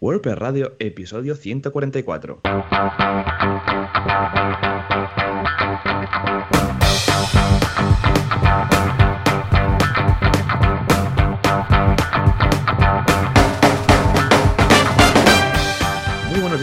WordPress Radio, episodio 144.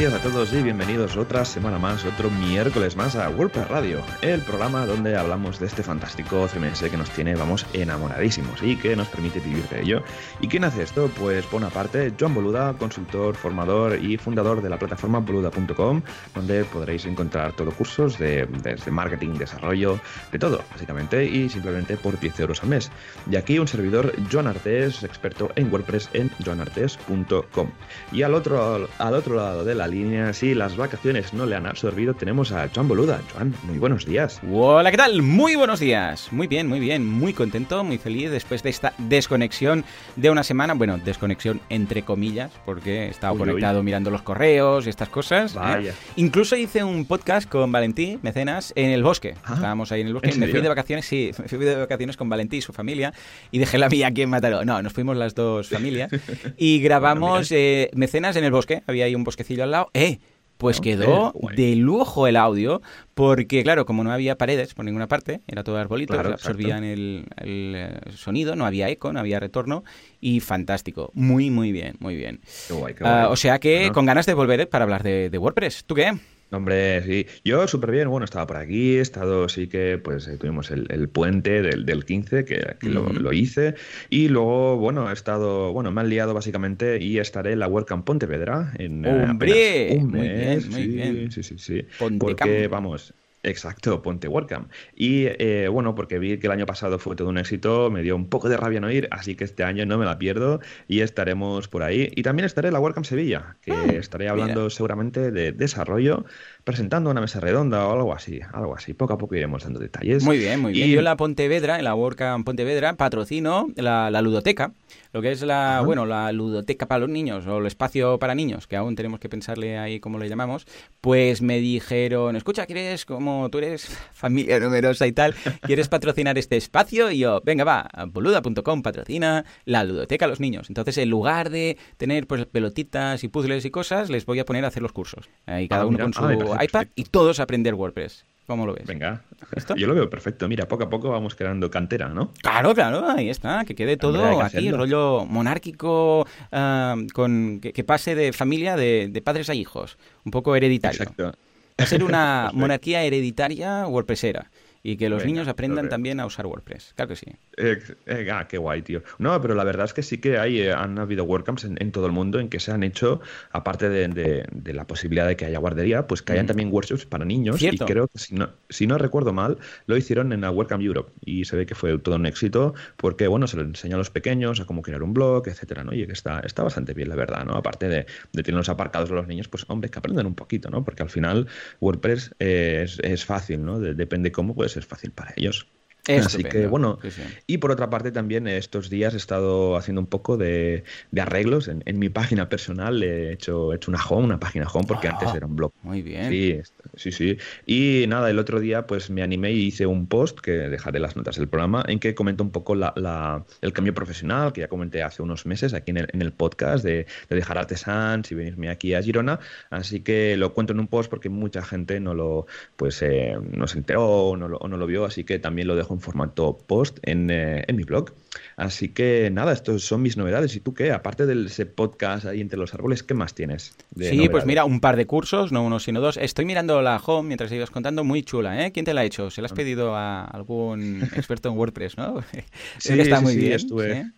Días a todos y bienvenidos otra semana más, otro miércoles más a WordPress Radio, el programa donde hablamos de este fantástico CMS que nos tiene, vamos, enamoradísimos y que nos permite vivir de ello. ¿Y quién hace esto? Pues por una parte, John Boluda, consultor, formador y fundador de la plataforma boluda.com, donde podréis encontrar todo cursos de, desde marketing, desarrollo, de todo, básicamente, y simplemente por 10 euros al mes. Y aquí un servidor, Joan Artes, experto en WordPress en joanartes.com. Y al otro, al otro lado de la línea, si las vacaciones no le han absorbido, tenemos a Joan Boluda. Joan, muy buenos días. Hola, ¿qué tal? Muy buenos días. Muy bien, muy bien, muy contento, muy feliz después de esta desconexión de una semana. Bueno, desconexión entre comillas, porque he estado Uy, conectado uy. mirando los correos y estas cosas. ¿eh? Incluso hice un podcast con Valentí, mecenas, en el bosque. Ah, Estábamos ahí en el bosque. ¿en Me fui de vacaciones, sí, me fui de vacaciones con Valentí y su familia y dejé la mía aquí en Mataró. No, nos fuimos las dos familias y grabamos eh, mecenas en el bosque. Había ahí un bosquecillo al lado. ¡Eh! Pues quedó de lujo el audio, porque claro, como no había paredes por ninguna parte, era todo arbolitos, Claro, absorbían el, el, eh, sonido, no había eco, no había retorno, y fantástico. Muy, muy bien, muy bien. Qué guay, qué Ah, o sea que Bueno. con ganas de volver eh, para hablar de, de WordPress. ¿Tú qué? Hombre, sí. Yo súper bien. Bueno, estaba por aquí, he estado, sí que, pues eh, tuvimos el, el puente del, del 15, que, que lo, hice. Y luego, bueno, he estado, bueno, me han liado básicamente y estaré en la WordCamp Pontevedra en eh, ¡Hombre! un Muy mes. bien, muy sí, bien. sí, sí, sí. Porque, vamos. Exacto, Ponte WordCamp. Y eh, bueno, porque vi que el año pasado fue todo un éxito, me dio un poco de rabia no ir, así que este año no me la pierdo y estaremos por ahí. Y también estaré en la WordCamp Sevilla, que Ah, estaré hablando seguramente de desarrollo, presentando una mesa redonda o algo así, algo así. Poco a poco iremos dando detalles. Muy bien, muy bien. Y- Yo en la Pontevedra, en la WordCamp Pontevedra, patrocino la, la ludoteca, lo que es la, Ajá. bueno, la ludoteca para los niños o el espacio para niños, que aún tenemos que pensarle ahí cómo le llamamos. Pues me dijeron, escucha, ¿quieres, como tú eres familia numerosa y tal, ¿quieres patrocinar este espacio? Y yo, venga, va, boluda.com patrocina la ludoteca a los niños. Entonces, en lugar de tener pues pelotitas y puzzles y cosas, les voy a poner a hacer los cursos. Ahí cada Ah, uno mira. con su Ah, parece iPad perfecto. y todos aprender WordPress. ¿Cómo lo ves? Venga, ¿Esto? yo lo veo perfecto. Mira, poco a poco vamos creando cantera, ¿no? Claro, claro, ahí está, que quede todo que aquí, hacerlo. rollo monárquico, ah, con que, que pase de familia de, de padres a hijos, un poco hereditario. Exacto. Va a ser una monarquía hereditaria WordPressera y que los Venga, niños aprendan también a usar WordPress. Claro que sí. Eh, eh, ah, qué guay, tío. No, pero la verdad es que sí que hay, eh, han habido WordCamps en, en todo el mundo en que se han hecho, aparte de, de- de la posibilidad de que haya guardería, pues que hayan Mm. también workshops para niños. Cierto. Y creo que, si no, si no recuerdo mal, lo hicieron en la WordCamp Europe. Y se ve que fue todo un éxito porque, bueno, se lo enseña a los pequeños a cómo crear un blog, etcétera, ¿no? Y que está, está bastante bien, la verdad, ¿no? Aparte de, de tener los aparcados los niños, pues, hombre, que aprendan un poquito, ¿no? Porque al final WordPress eh, es, es fácil, ¿no? De- depende cómo, pues es fácil para ellos. Así Estupendo. que bueno, Sí, sí. y por otra parte también estos días he estado haciendo un poco de, de arreglos en, en mi página personal. He hecho, he hecho una home, una página home, porque Ah, antes era un blog. Muy bien. Sí, sí, sí. Y nada, el otro día pues me animé y hice un post que dejaré las notas del programa en que comento un poco la, la- el cambio profesional que ya comenté hace unos meses aquí en el, en el podcast de, de dejar Artesans y venirme aquí a Girona. Así que lo cuento en un post porque mucha gente no lo pues eh, no se enteró o no, lo, o no lo vio, así que también lo dejo en formato post en, eh, en mi blog. Así que nada, estos son mis novedades. ¿Y tú qué? Aparte de ese podcast ahí entre los árboles, ¿qué más tienes? de Sí, pues mira, un par de cursos, no uno sino dos. Estoy mirando la home mientras ibas contando, muy chula, ¿eh? ¿Quién te la ha hecho? ¿Se la has pedido a algún experto en WordPress, no? Sí, está sí, muy sí, bien. estuve.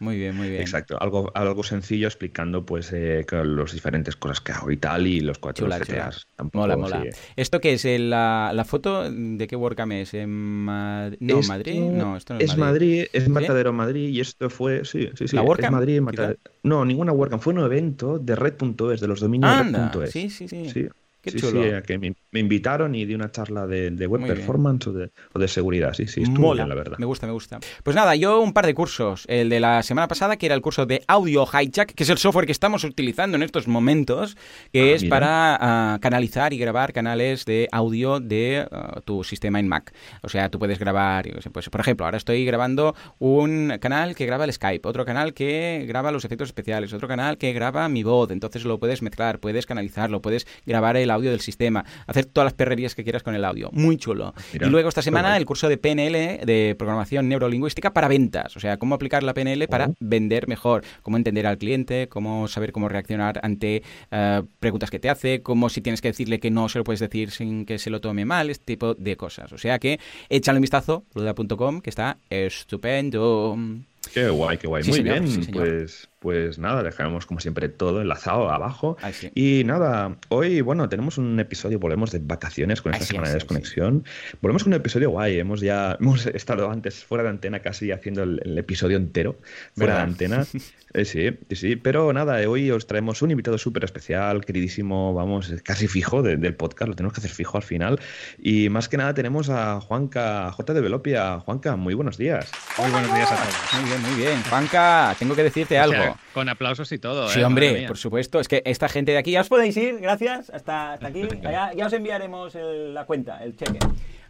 Muy bien, muy bien. Exacto, algo, algo sencillo explicando pues eh, las diferentes cosas que hago y tal y los cuatro Chula, chula. Tampoco, Mola, mola. sí. ¿Esto qué es? ¿El- la, la foto de qué WordCamp es? ¿En No, Esto Madrid? No, esto no es, es Madrid, es ¿Sí? Matadero Madrid y esto fue, sí, sí, sí, ¿La es WordCamp, Madrid? Matadero. No, ninguna WordCamp, fue un evento de red.es, de los dominios red.es. sí, sí, sí. Sí, Qué sí, chulo. sí, que me, me invitaron y di una charla de, de web performance o de, o de, seguridad. Sí, sí, estuvo Mola. bien, la verdad. Me gusta, me gusta. Pues nada, yo un par de cursos. El de la semana pasada, que era el curso de Audio Hijack, que es el software que estamos utilizando en estos momentos, que Ah, es mira. para uh, canalizar y grabar canales de audio de uh, tu sistema en Mac. O sea, tú puedes grabar, yo sé, pues, por ejemplo, ahora estoy grabando un canal que graba el Skype, otro canal que graba los efectos especiales, otro canal que graba mi voz. Entonces lo puedes mezclar, puedes canalizarlo, puedes grabar el audio del sistema, hacer todas las perrerías que quieras con el audio. Muy chulo. Mira, y luego esta semana el curso de PNL, de programación neurolingüística para ventas. O sea, cómo aplicar la PNL para Oh. vender mejor, cómo entender al cliente, cómo saber cómo reaccionar ante eh, preguntas que te hace, cómo si tienes que decirle que no se lo puedes decir sin que se lo tome mal, este tipo de cosas. O sea que échale un vistazo, luda.com, que está estupendo. Qué guay, qué guay. Sí, Muy señor, bien, sí, pues, pues nada, dejaremos como siempre todo enlazado abajo. Ay, sí. Y nada, hoy, bueno, tenemos un episodio, volvemos de vacaciones con esta Así semana de sí, desconexión. Volvemos con un episodio guay. Hemos ya hemos estado antes fuera de antena casi haciendo el, el episodio entero fuera ¿Verdad? de antena. Eh, sí, sí, sí. Pero nada, hoy os traemos un invitado súper especial, queridísimo, vamos, casi fijo de- del podcast, lo tenemos que hacer fijo al final. Y más que nada tenemos a Juanca, J de Velopia. Juanca, muy buenos días. Muy buenos días a todos. Muy bien, muy bien. Juanca, tengo que decirte O algo. Con aplausos y todo. Sí, ¿eh? hombre, por supuesto. Es que esta gente de aquí, ya os podéis ir, gracias, hasta, hasta aquí. Ya, ya os enviaremos el- la cuenta, el cheque.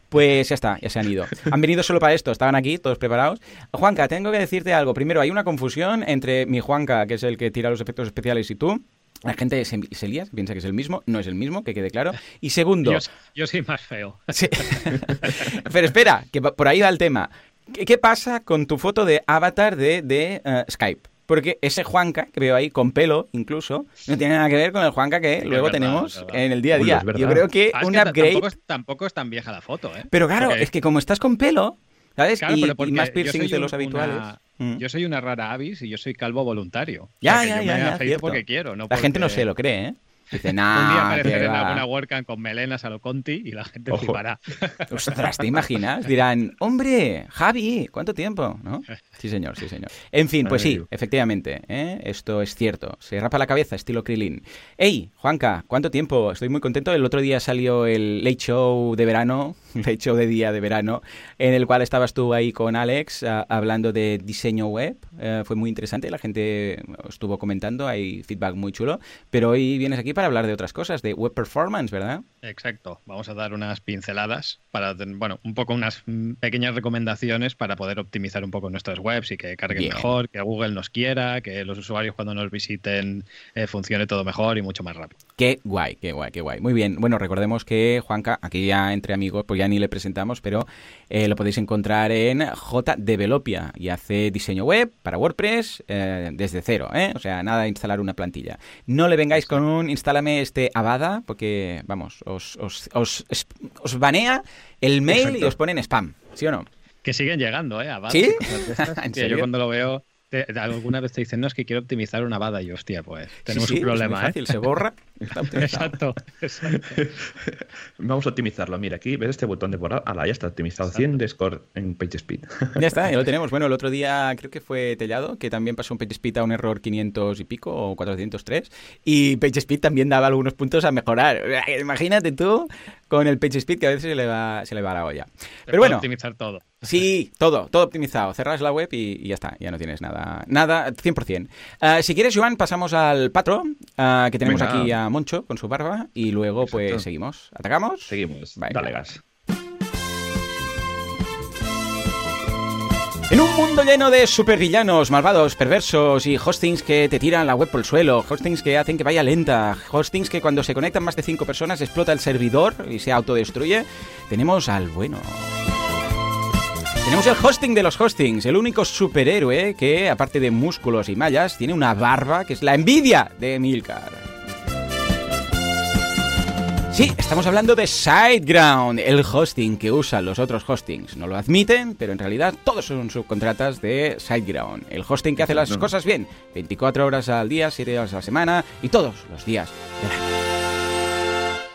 Pues ya está, ya se han ido. Han venido solo para esto, estaban aquí, todos preparados. Juanca, tengo que decirte algo. Primero, hay una confusión entre mi Juanca, que es el que tira los efectos especiales, y tú. La gente se, se lía, piensa que es el mismo, no es el mismo, que quede claro. Y segundo, Yo, yo soy más feo. Sí. Pero espera, que por ahí va el tema. ¿Qué, qué pasa con tu foto de avatar de, de, eh, Skype? Porque ese Juanca que veo ahí, con pelo incluso, no tiene nada que ver con el Juanca que luego verdad, tenemos en el día a día. Yo creo que Ah, un que upgrade... Tampoco es, tampoco es tan vieja la foto, ¿eh? Pero claro, Porque- es que como estás con pelo, ¿sabes? Claro, y, y más piercings de los habituales. una- Mm. Yo soy una rara avis y yo soy calvo voluntario. Ya, O sea, que ya, yo ya, me porque quiero, no La gente no se lo cree, ¿eh? Dice, Un día nah, apareceré en va". alguna WordCamp con melenas a lo Conti y la gente Ojo. flipará. Ostras, ¿te imaginas? Dirán, hombre, Javi, ¿cuánto tiempo? ¿No? Sí, señor, sí, señor. En fin, pues sí, efectivamente, ¿eh? esto es cierto. Se rapa la cabeza, estilo Krilin. Ey, Juanca, ¿cuánto tiempo? Estoy muy contento. El otro día salió el Late Show de verano, Late Show de día de verano, en el cual estabas tú ahí con Alex ah, hablando de diseño web. Eh, fue muy interesante, la gente estuvo comentando, hay feedback muy chulo. Pero hoy vienes aquí para hablar de otras cosas, de web performance, ¿verdad? Exacto. Vamos a dar unas pinceladas para, bueno, un poco unas pequeñas recomendaciones para poder optimizar un poco nuestras webs y que carguen Bien. mejor, que Google nos quiera, que los usuarios cuando nos visiten eh, funcione todo mejor y mucho más rápido. Qué guay, qué guay, qué guay. Muy bien. Bueno, recordemos que Juanca, aquí ya entre amigos, pues ya ni le presentamos, pero eh, lo podéis encontrar en JDevelopia y hace diseño web para WordPress eh, desde cero, ¿eh? O sea, nada de instalar una plantilla. No le vengáis con un instálame este Avada, porque, vamos, os, os, os, banea el mail y os ponen spam, ¿sí o no? Que siguen llegando, ¿eh? A Bada, ¿Sí? Yo cuando lo veo, te- te- alguna vez te dicen, no, es que quiero optimizar una Bada. Y yo, hostia, pues tenemos Sí, sí, un problema, es muy ¿eh? fácil, se borra. Exacto, exacto. Vamos a optimizarlo. Mira, aquí ves este botón de borrar. Ah, ya está optimizado. 100 de score en PageSpeed. Ya está, ya lo tenemos. Bueno, el otro día creo que fue Tellado, que también pasó un PageSpeed a un error 500 y pico o 403. Y PageSpeed también daba algunos puntos a mejorar. Imagínate tú con el PageSpeed que a veces se le va, se le va la olla. Pero bueno, optimizar todo. Sí, todo, todo optimizado. Cerras la web y, y ya está, ya no tienes nada, nada, 100%. Ah, si quieres, Joan, pasamos al patro, ah, que tenemos Venga. aquí a Moncho con su barba y luego pues seguimos. ¿Atacamos? Seguimos. Venga. Dale gas. En un mundo lleno de supervillanos, malvados, perversos y hostings que te tiran la web por el suelo, hostings que hacen que vaya lenta, hostings que cuando se conectan más de 5 personas explota el servidor y se autodestruye, tenemos al bueno. Tenemos el hosting de los hostings, el único superhéroe que, aparte de músculos y mallas, tiene una barba que es la envidia de Milcar. Sí, estamos hablando de SiteGround, el hosting que usan los otros hostings. No lo admiten, pero en realidad todos son subcontratas de SiteGround. El hosting que hace las No. cosas bien, 24 horas al día, 7 horas a la semana y todos los días del año.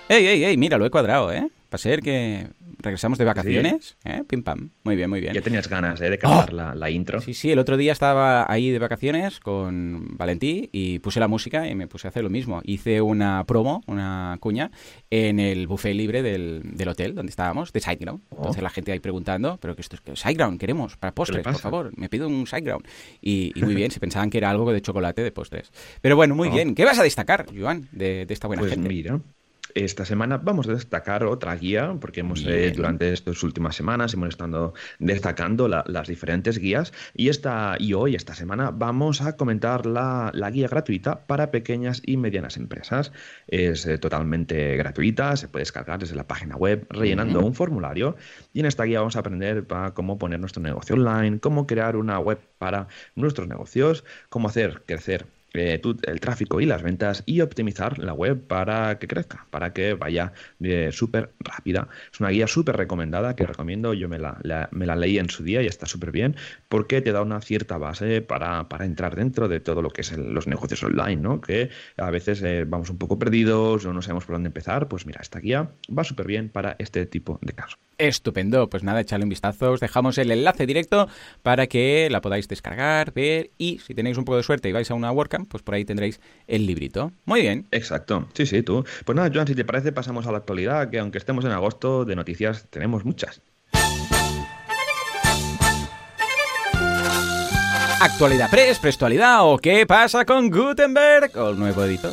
¡Ey, ey, ey! Mira, lo he cuadrado, ¿eh? Para ser que regresamos de vacaciones. ¿eh? Pim pam. Muy bien, muy bien. Ya tenías ganas ¿eh? de cantar ¡Oh! la, la, intro. Sí, sí, el otro día estaba ahí de vacaciones con Valentí y puse la música y me puse a hacer lo mismo. Hice una promo, una cuña, en el buffet libre del, del hotel donde estábamos, de Sideground. Oh. Entonces la gente ahí preguntando, pero que esto es Sideground, queremos, para postres, por favor, me pido un Sideground. Y, y muy bien, se pensaban que era algo de chocolate de postres. Pero bueno, muy oh. bien. ¿Qué vas a destacar, Joan, de, de esta buena pues gente? Mira, esta semana vamos a destacar otra guía, porque hemos eh, durante estas últimas semanas hemos estado destacando la, las diferentes guías. Y, esta, y hoy, esta semana, vamos a comentar la, la guía gratuita para pequeñas y medianas empresas. Es eh, totalmente gratuita, se puede descargar desde la página web rellenando un formulario. Y en esta guía vamos a aprender para cómo poner nuestro negocio online, cómo crear una web para nuestros negocios, cómo hacer crecer eh, el tráfico y las ventas y optimizar la web para que crezca, para que vaya eh, súper rápida. Es una guía súper recomendada que recomiendo, yo me la, me la leí en su día y está súper bien porque te da una cierta base para, para, entrar dentro de todo lo que es los negocios online, ¿no? que a veces eh, vamos un poco perdidos o no sabemos por dónde empezar, pues mira, esta guía va súper bien para este tipo de casos. Estupendo, pues nada, echarle un vistazo, os dejamos el enlace directo para que la podáis descargar, ver y si tenéis un poco de suerte y vais a una WordCamp, pues por ahí tendréis el librito. Muy bien. Exacto, sí, sí, tú. Pues nada, Joan, si te parece pasamos a la actualidad, que aunque estemos en agosto, de noticias tenemos muchas. Actualidad Press, Prestualidad o qué pasa con Gutenberg o el nuevo editor.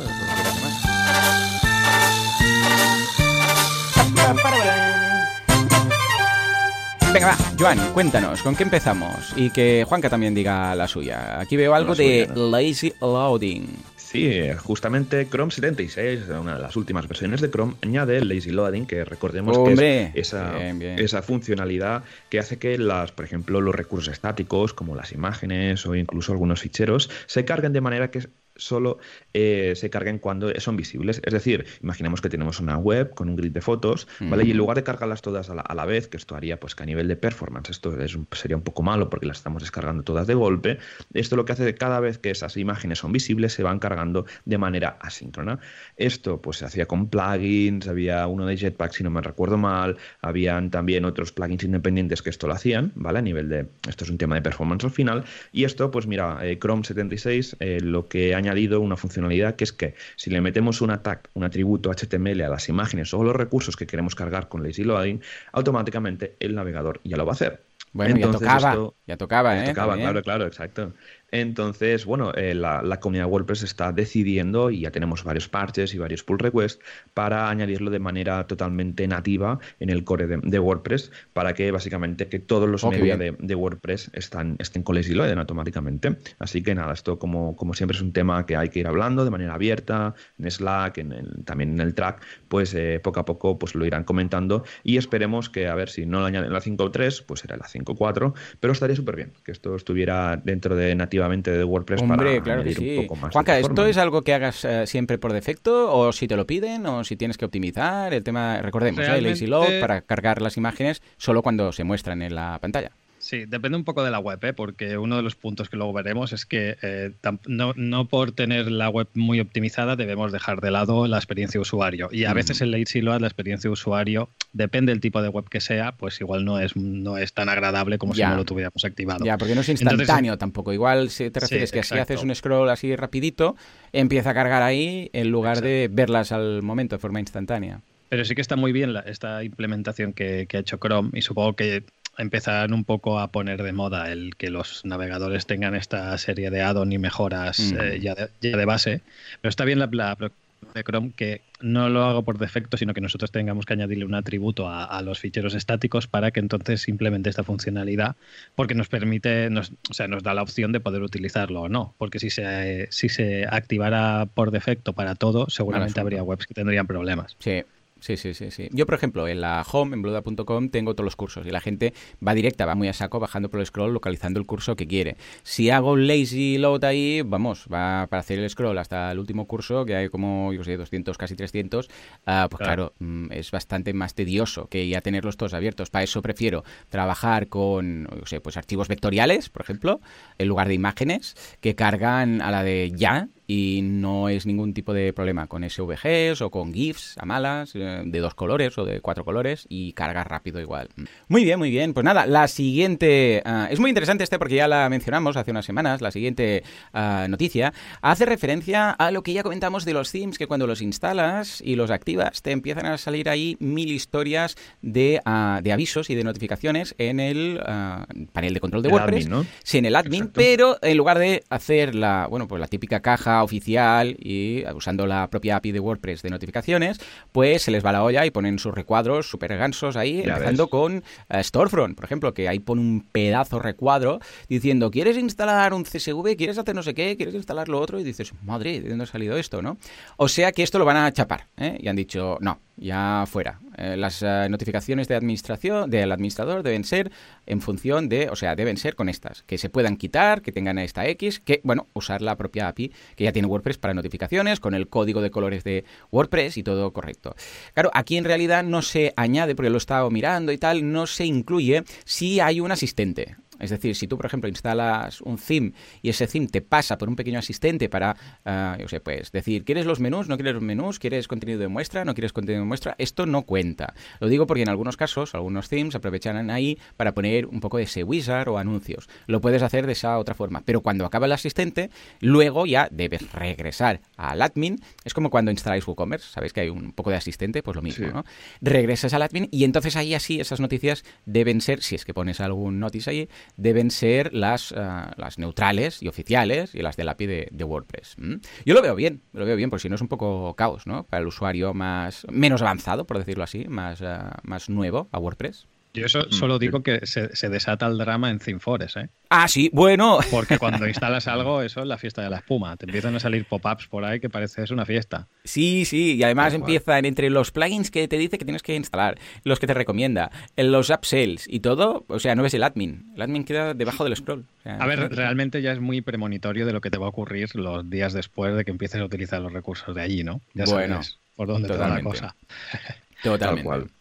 Venga, va, Joan, cuéntanos, ¿con qué empezamos? Y que Juanca también diga la suya. Aquí veo algo de lazy loading. Sí, justamente Chrome 76, una de las últimas versiones de Chrome, añade el lazy loading, que recordemos Hombre, que es esa, bien, bien. esa, funcionalidad que hace que las, por ejemplo, los recursos estáticos, como las imágenes o incluso algunos ficheros, se carguen de manera que solo eh, se carguen cuando son visibles. Es decir, imaginemos que tenemos una web con un grid de fotos, ¿vale? Y en lugar de cargarlas todas a la, a la, vez, que esto haría pues que a nivel de performance esto es sería un poco malo porque las estamos descargando todas de golpe, esto lo que hace es que cada vez que esas imágenes son visibles se van cargando de manera asíncrona. Esto pues se hacía con plugins, había uno de Jetpack si no me recuerdo mal, habían también otros plugins independientes que esto lo hacían, ¿vale? A nivel de, esto es un tema de performance al final, y esto pues mira, eh, Chrome 76 eh, lo que añadido una funcionalidad que es que si le metemos un tag, un atributo HTML a las imágenes o los recursos que queremos cargar con lazy loading, automáticamente el navegador ya lo va a hacer. Bueno, Entonces, ya tocaba, esto, ya tocaba, ¿eh? Ya tocaba, claro, claro, exacto. Entonces, bueno, eh, la, la, comunidad WordPress está decidiendo, y ya tenemos varios parches y varios pull requests, para añadirlo de manera totalmente nativa en el core de, de WordPress, para que básicamente que todos los oh, media de, de, WordPress están, estén con lazy loading automáticamente. Así que nada, esto como, como siempre es un tema que hay que ir hablando de manera abierta, en Slack, en el, también en el track, pues eh, poco a poco pues lo irán comentando y esperemos que, a ver, si no lo añaden la 5.3, pues será la 5.4, pero estaría súper bien que esto estuviera dentro de nativa de WordPress Hombre, para claro que sí. un poco más. Juanca, ¿esto es algo que hagas uh, siempre por defecto o si te lo piden o si tienes que optimizar? El tema, recordemos, Realmente... ¿eh? Lazy Load para cargar las imágenes solo cuando se muestran en la pantalla. Sí, depende un poco de la web, ¿eh? porque uno de los puntos que luego veremos es que eh, no, no, por tener la web muy optimizada debemos dejar de lado la experiencia de usuario. Y a veces el lazy load, la experiencia de usuario, depende del tipo de web que sea, pues igual no es, no es tan agradable como ya. si no lo tuviéramos activado. Ya, porque no es instantáneo Entonces, tampoco. Igual si te refieres sí, que exacto. si haces un scroll así rapidito, empieza a cargar ahí en lugar exacto. de verlas al momento de forma instantánea. Pero sí que está muy bien la, esta implementación que, que, ha hecho Chrome y supongo que empezarán un poco a poner de moda el que los navegadores tengan esta serie de add-on y mejoras mm. eh, ya, de, ya, de, base. Pero está bien la, la, de Chrome que no lo hago por defecto, sino que nosotros tengamos que añadirle un atributo a, a los ficheros estáticos para que entonces implemente esta funcionalidad, porque nos permite, nos, o sea, nos da la opción de poder utilizarlo o no. Porque si se, si se activara por defecto para todo, seguramente habría webs que tendrían problemas. Sí. Sí, sí, sí, sí. Yo, por ejemplo, en la home, en bluda.com, tengo todos los cursos y la gente va directa, va muy a saco, bajando por el scroll, localizando el curso que quiere. Si hago un lazy load ahí, vamos, va para hacer el scroll hasta el último curso, que hay como, yo sé, 200, casi 300, uh, pues claro, claro mm, es bastante más tedioso que ya tenerlos todos abiertos. Para eso prefiero trabajar con, yo sé, pues archivos vectoriales, por ejemplo, en lugar de imágenes, que cargan a la de ya y no es ningún tipo de problema con SVGs o con GIFs a malas eh, de dos colores o de cuatro colores y carga rápido igual. Muy bien, muy bien. Pues nada, la siguiente... Ah, es muy interesante este porque ya la mencionamos hace unas semanas, la siguiente ah, noticia hace referencia a lo que ya comentamos de los themes, que cuando los instalas y los activas te empiezan a salir ahí mil historias de, ah, de avisos y de notificaciones en el panel de control de WordPress. Sí, en el admin, pero en lugar de hacer la, bueno, pues la típica caja oficial y usando la propia API de WordPress de notificaciones, pues se les va la olla y ponen sus recuadros súper gansos ahí, empezando con eh, Storefront, por ejemplo, que ahí pone un pedazo recuadro diciendo, ¿quieres instalar un CSV? ¿Quieres hacer no sé qué? ¿Quieres instalar lo otro? Y dices, madre, ¿de dónde ha salido esto? ¿no? O sea que esto lo van a chapar, ¿eh? Y han dicho, no, ya fuera. Eh, las notificaciones de administración del administrador deben ser en función de, o sea, deben ser con estas, que se puedan quitar, que tengan esta X, que, bueno, usar la propia API que ya tiene WordPress para notificaciones, con el código de colores de WordPress y todo correcto. Claro, aquí en realidad no se añade, porque lo he estado mirando y tal, no se incluye si hay un asistente. Es decir, si tú, por ejemplo, instalas un theme y ese theme te pasa por un pequeño asistente para, uh, yo sé, pues decir, ¿quieres los menús? ¿No quieres los menús? ¿Quieres contenido de muestra? ¿No quieres contenido de muestra? Esto no cuenta. Lo digo porque en algunos casos, algunos themes aprovechan ahí para poner un poco de ese wizard o anuncios. Lo puedes hacer de esa otra forma. Pero cuando acaba el asistente, luego ya debes regresar al admin. Es como cuando instaláis WooCommerce, sabéis que hay un poco de asistente, pues lo mismo, ¿no? Regresas al admin y entonces ahí así esas noticias deben ser, si es que pones algún notice ahí, deben ser las, eh, las neutrales y oficiales y las del API de, de WordPress. Yo lo veo bien, lo veo bien, porque si no es un poco caos, ¿no? Para el usuario más menos avanzado, por decirlo así, más, eh, más nuevo a WordPress. Yo eso mm, solo digo que se, desata el drama en ThemeForest, ¿eh? Ah, sí, bueno. Porque cuando instalas algo, eso es la fiesta de la espuma. Te empiezan a salir pop-ups por ahí que parece es una fiesta. Sí, sí, y además empiezan entre los plugins que te dice que tienes que instalar, los que te recomienda, los upsells y todo, o sea, no ves el admin. El admin queda debajo del scroll. a ver, realmente ya es muy premonitorio de lo que te va a ocurrir los días después de que empieces a utilizar los recursos de allí, ¿no? Ya bueno, sabes por dónde te va la cosa. Totalmente.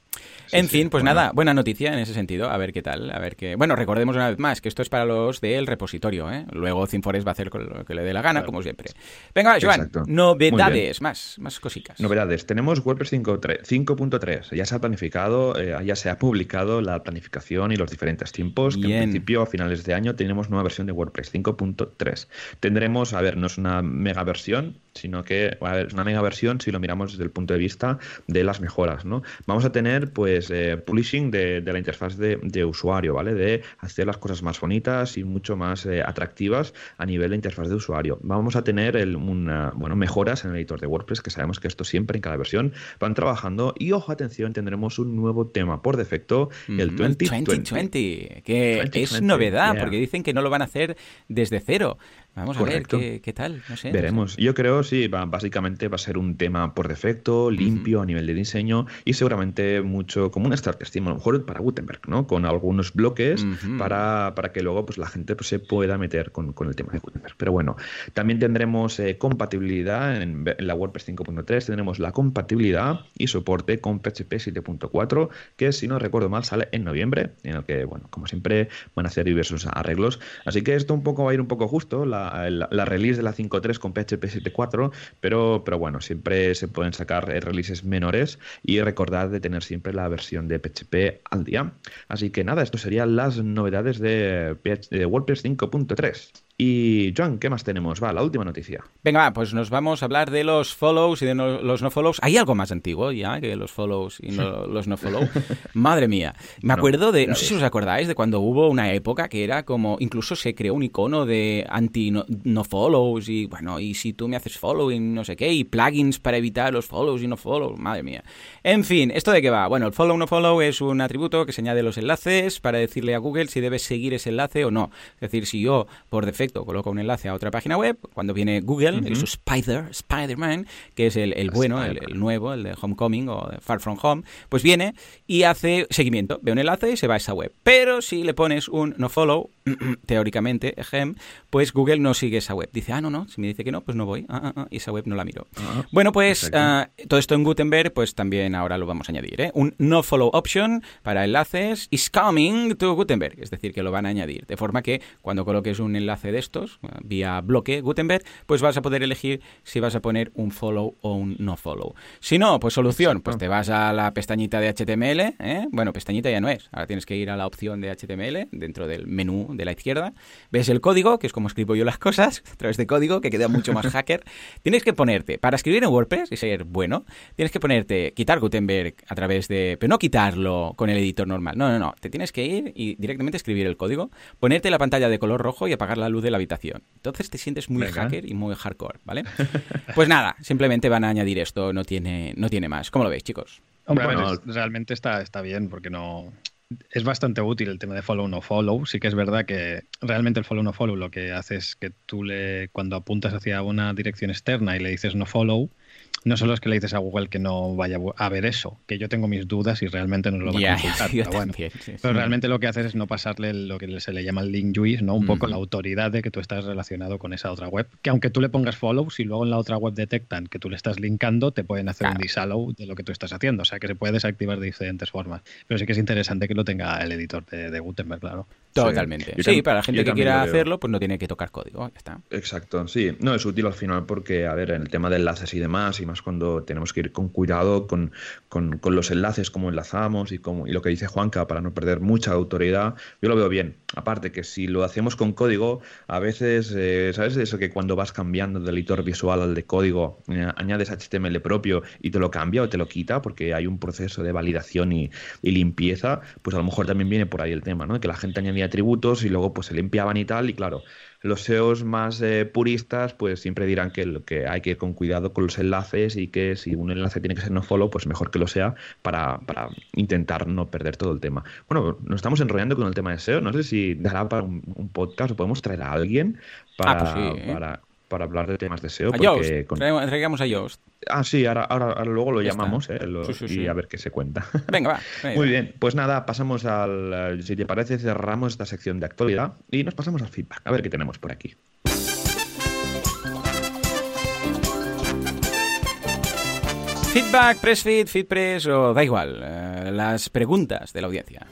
En fin, pues nada, buena noticia en ese sentido. A ver qué tal. A ver qué. Bueno, recordemos una vez más que esto es para los del repositorio. ¿eh? Luego Cinforest va a hacer lo que le dé la gana, como siempre. Venga, Joan, novedades, más, más cositas. Novedades. Tenemos WordPress 5.3. Ya se ha planificado, eh, ya se ha publicado la planificación y los diferentes tiempos. Que en principio, a finales de año, tenemos nueva versión de WordPress 5.3. Tendremos, a ver, no es una mega versión, sino que a ver, es una mega versión si lo miramos desde el punto de vista de las mejoras. ¿no? Vamos a tener, pues, pues, eh, publishing de, la interfaz de, usuario, ¿vale? De hacer las cosas más bonitas y mucho más eh, atractivas a nivel de interfaz de usuario. Vamos a tener una, bueno, mejoras en el editor de WordPress, que sabemos que esto siempre en cada versión van trabajando. Y ojo, atención, tendremos un nuevo tema por defecto, el 2020. que es novedad, porque dicen que no lo van a hacer desde cero. Vamos a ver qué, tal. No sé, Veremos. Yo creo, sí, básicamente va a ser un tema por defecto, limpio a nivel de diseño y seguramente mucho como un start steam, a lo mejor para Gutenberg, ¿no? Con algunos bloques para, para, que luego pues, la gente pues, se pueda meter con, con, el tema de Gutenberg. Pero bueno, también tendremos eh, compatibilidad en, la WordPress 5.3, tendremos la compatibilidad y soporte con PHP 7.4, que si no recuerdo mal sale en noviembre, en el que, bueno, como siempre van a hacer diversos arreglos. Así que esto un poco va a ir un poco justo. La, la, release de la 5.3 con PHP 7.4, pero, pero bueno, siempre se pueden sacar eh, releases menores y recordar de tener siempre la versión de PHP al día. Así que nada, esto serían las novedades de, de WordPress 5.3. Y Joan, ¿qué más tenemos? Va, la última noticia. Venga, pues nos vamos a hablar de los follows y de los no follows. ¿Hay algo más antiguo ya que los follows y los no follows? Madre mía. Me acuerdo de, no sé si os acordáis, de cuando hubo una época que era como, incluso se creó un icono de anti no, follows y bueno, y si tú me haces follow y no sé qué, y plugins para evitar los follows y no follows. Madre mía. En fin, ¿esto de qué va? Bueno, el follow no follow es un atributo que se añade los enlaces para decirle a Google si debes seguir ese enlace o no. Es decir, si yo por defecto coloca un enlace a otra página web, cuando viene Google y su Spider, Spider-Man, que es el, bueno, el, nuevo, el de Homecoming o Far From Home, pues viene y hace seguimiento, ve un enlace y se va a esa web. Pero si le pones un no follow, teóricamente, ejem, pues Google no sigue esa web. Dice, ah, no, no, si me dice que no, pues no voy. Ah, ah, ah, y esa web no la miro. bueno, pues todo esto en Gutenberg, pues también ahora lo vamos a añadir. ¿eh? Un no follow option para enlaces is coming to Gutenberg. Es decir, que lo van a añadir. De forma que cuando coloques un enlace de estos, vía bloque Gutenberg, pues vas a poder elegir si vas a poner un follow o un no follow. Si no, pues solución, pues te vas a la pestañita de HTML. ¿eh? Bueno, pestañita ya no es. Ahora tienes que ir a la opción de HTML dentro del menú de la izquierda. Ves el código, que es como escribo yo las cosas, a través de código, que queda mucho más hacker. tienes que ponerte, para escribir en WordPress y ser bueno, tienes que ponerte, quitar Gutenberg a través de... Pero no quitarlo con el editor normal. No, no, no. Te tienes que ir y directamente escribir el código, ponerte la pantalla de color rojo y apagar la luz de la habitación. Entonces te sientes muy hacker y muy hardcore, ¿vale? pues nada, simplemente van a añadir esto, no tiene, no tiene más. ¿Cómo lo veis, chicos? Hombre, realmente está, está bien porque no, es bastante útil el tema de follow no follow. Sí que es verdad que realmente el follow no follow lo que hace es que tú le cuando apuntas hacia una dirección externa y le dices no follow, no solo es que le dices a Google que no vaya a ver eso, que yo tengo mis dudas y realmente no lo va a consultar. Pero, realmente lo que haces es no pasarle lo que se le llama el link juice, ¿no? Un poco la autoridad de que tú estás relacionado con esa otra web. Que aunque tú le pongas follow, si luego en la otra web detectan que tú le estás linkando, te pueden hacer un disallow de lo que tú estás haciendo. O sea que se puede desactivar de diferentes formas. Pero sí que es interesante que lo tenga el editor de, de Gutenberg, claro. Totalmente. Sí, para la gente que quiera hacerlo, pues no tiene que tocar código. está. Exacto, sí. No, es útil al final porque, a ver, en el tema de enlaces y demás, y más cuando tenemos que ir con cuidado con, con, los enlaces, cómo enlazamos y, cómo, y lo que dice Juanca para no perder mucha autoridad, yo lo veo bien. Aparte que si lo hacemos con código, a veces, eh, ¿sabes eso que cuando vas cambiando del editor visual al de código, eh, añades HTML propio y te lo cambia o te lo quita porque hay un proceso de validación y, y limpieza, pues a lo mejor también viene por ahí el tema, ¿no? Que la gente añade atributos y luego pues se limpiaban y tal, y claro, los SEOs más eh, puristas pues siempre dirán que, que hay que ir con cuidado con los enlaces y que si un enlace tiene que ser no follow, pues mejor que lo sea para, para intentar no perder todo el tema. Bueno, nos estamos enrollando con el tema de SEO, no sé si dará para un, podcast o podemos traer a alguien para, ah, pues ¿eh? para para hablar de temas de SEO. A porque traigamos a Yoast. Ah, sí, ahora, ahora, luego lo llamamos eh, y a ver qué se cuenta. Venga, va. Muy bien, pues nada, pasamos al. Si te parece, cerramos esta sección de actualidad y nos pasamos al feedback. A ver qué tenemos por aquí. Feedback, press feed, feed press o da igual, eh, las preguntas de la audiencia.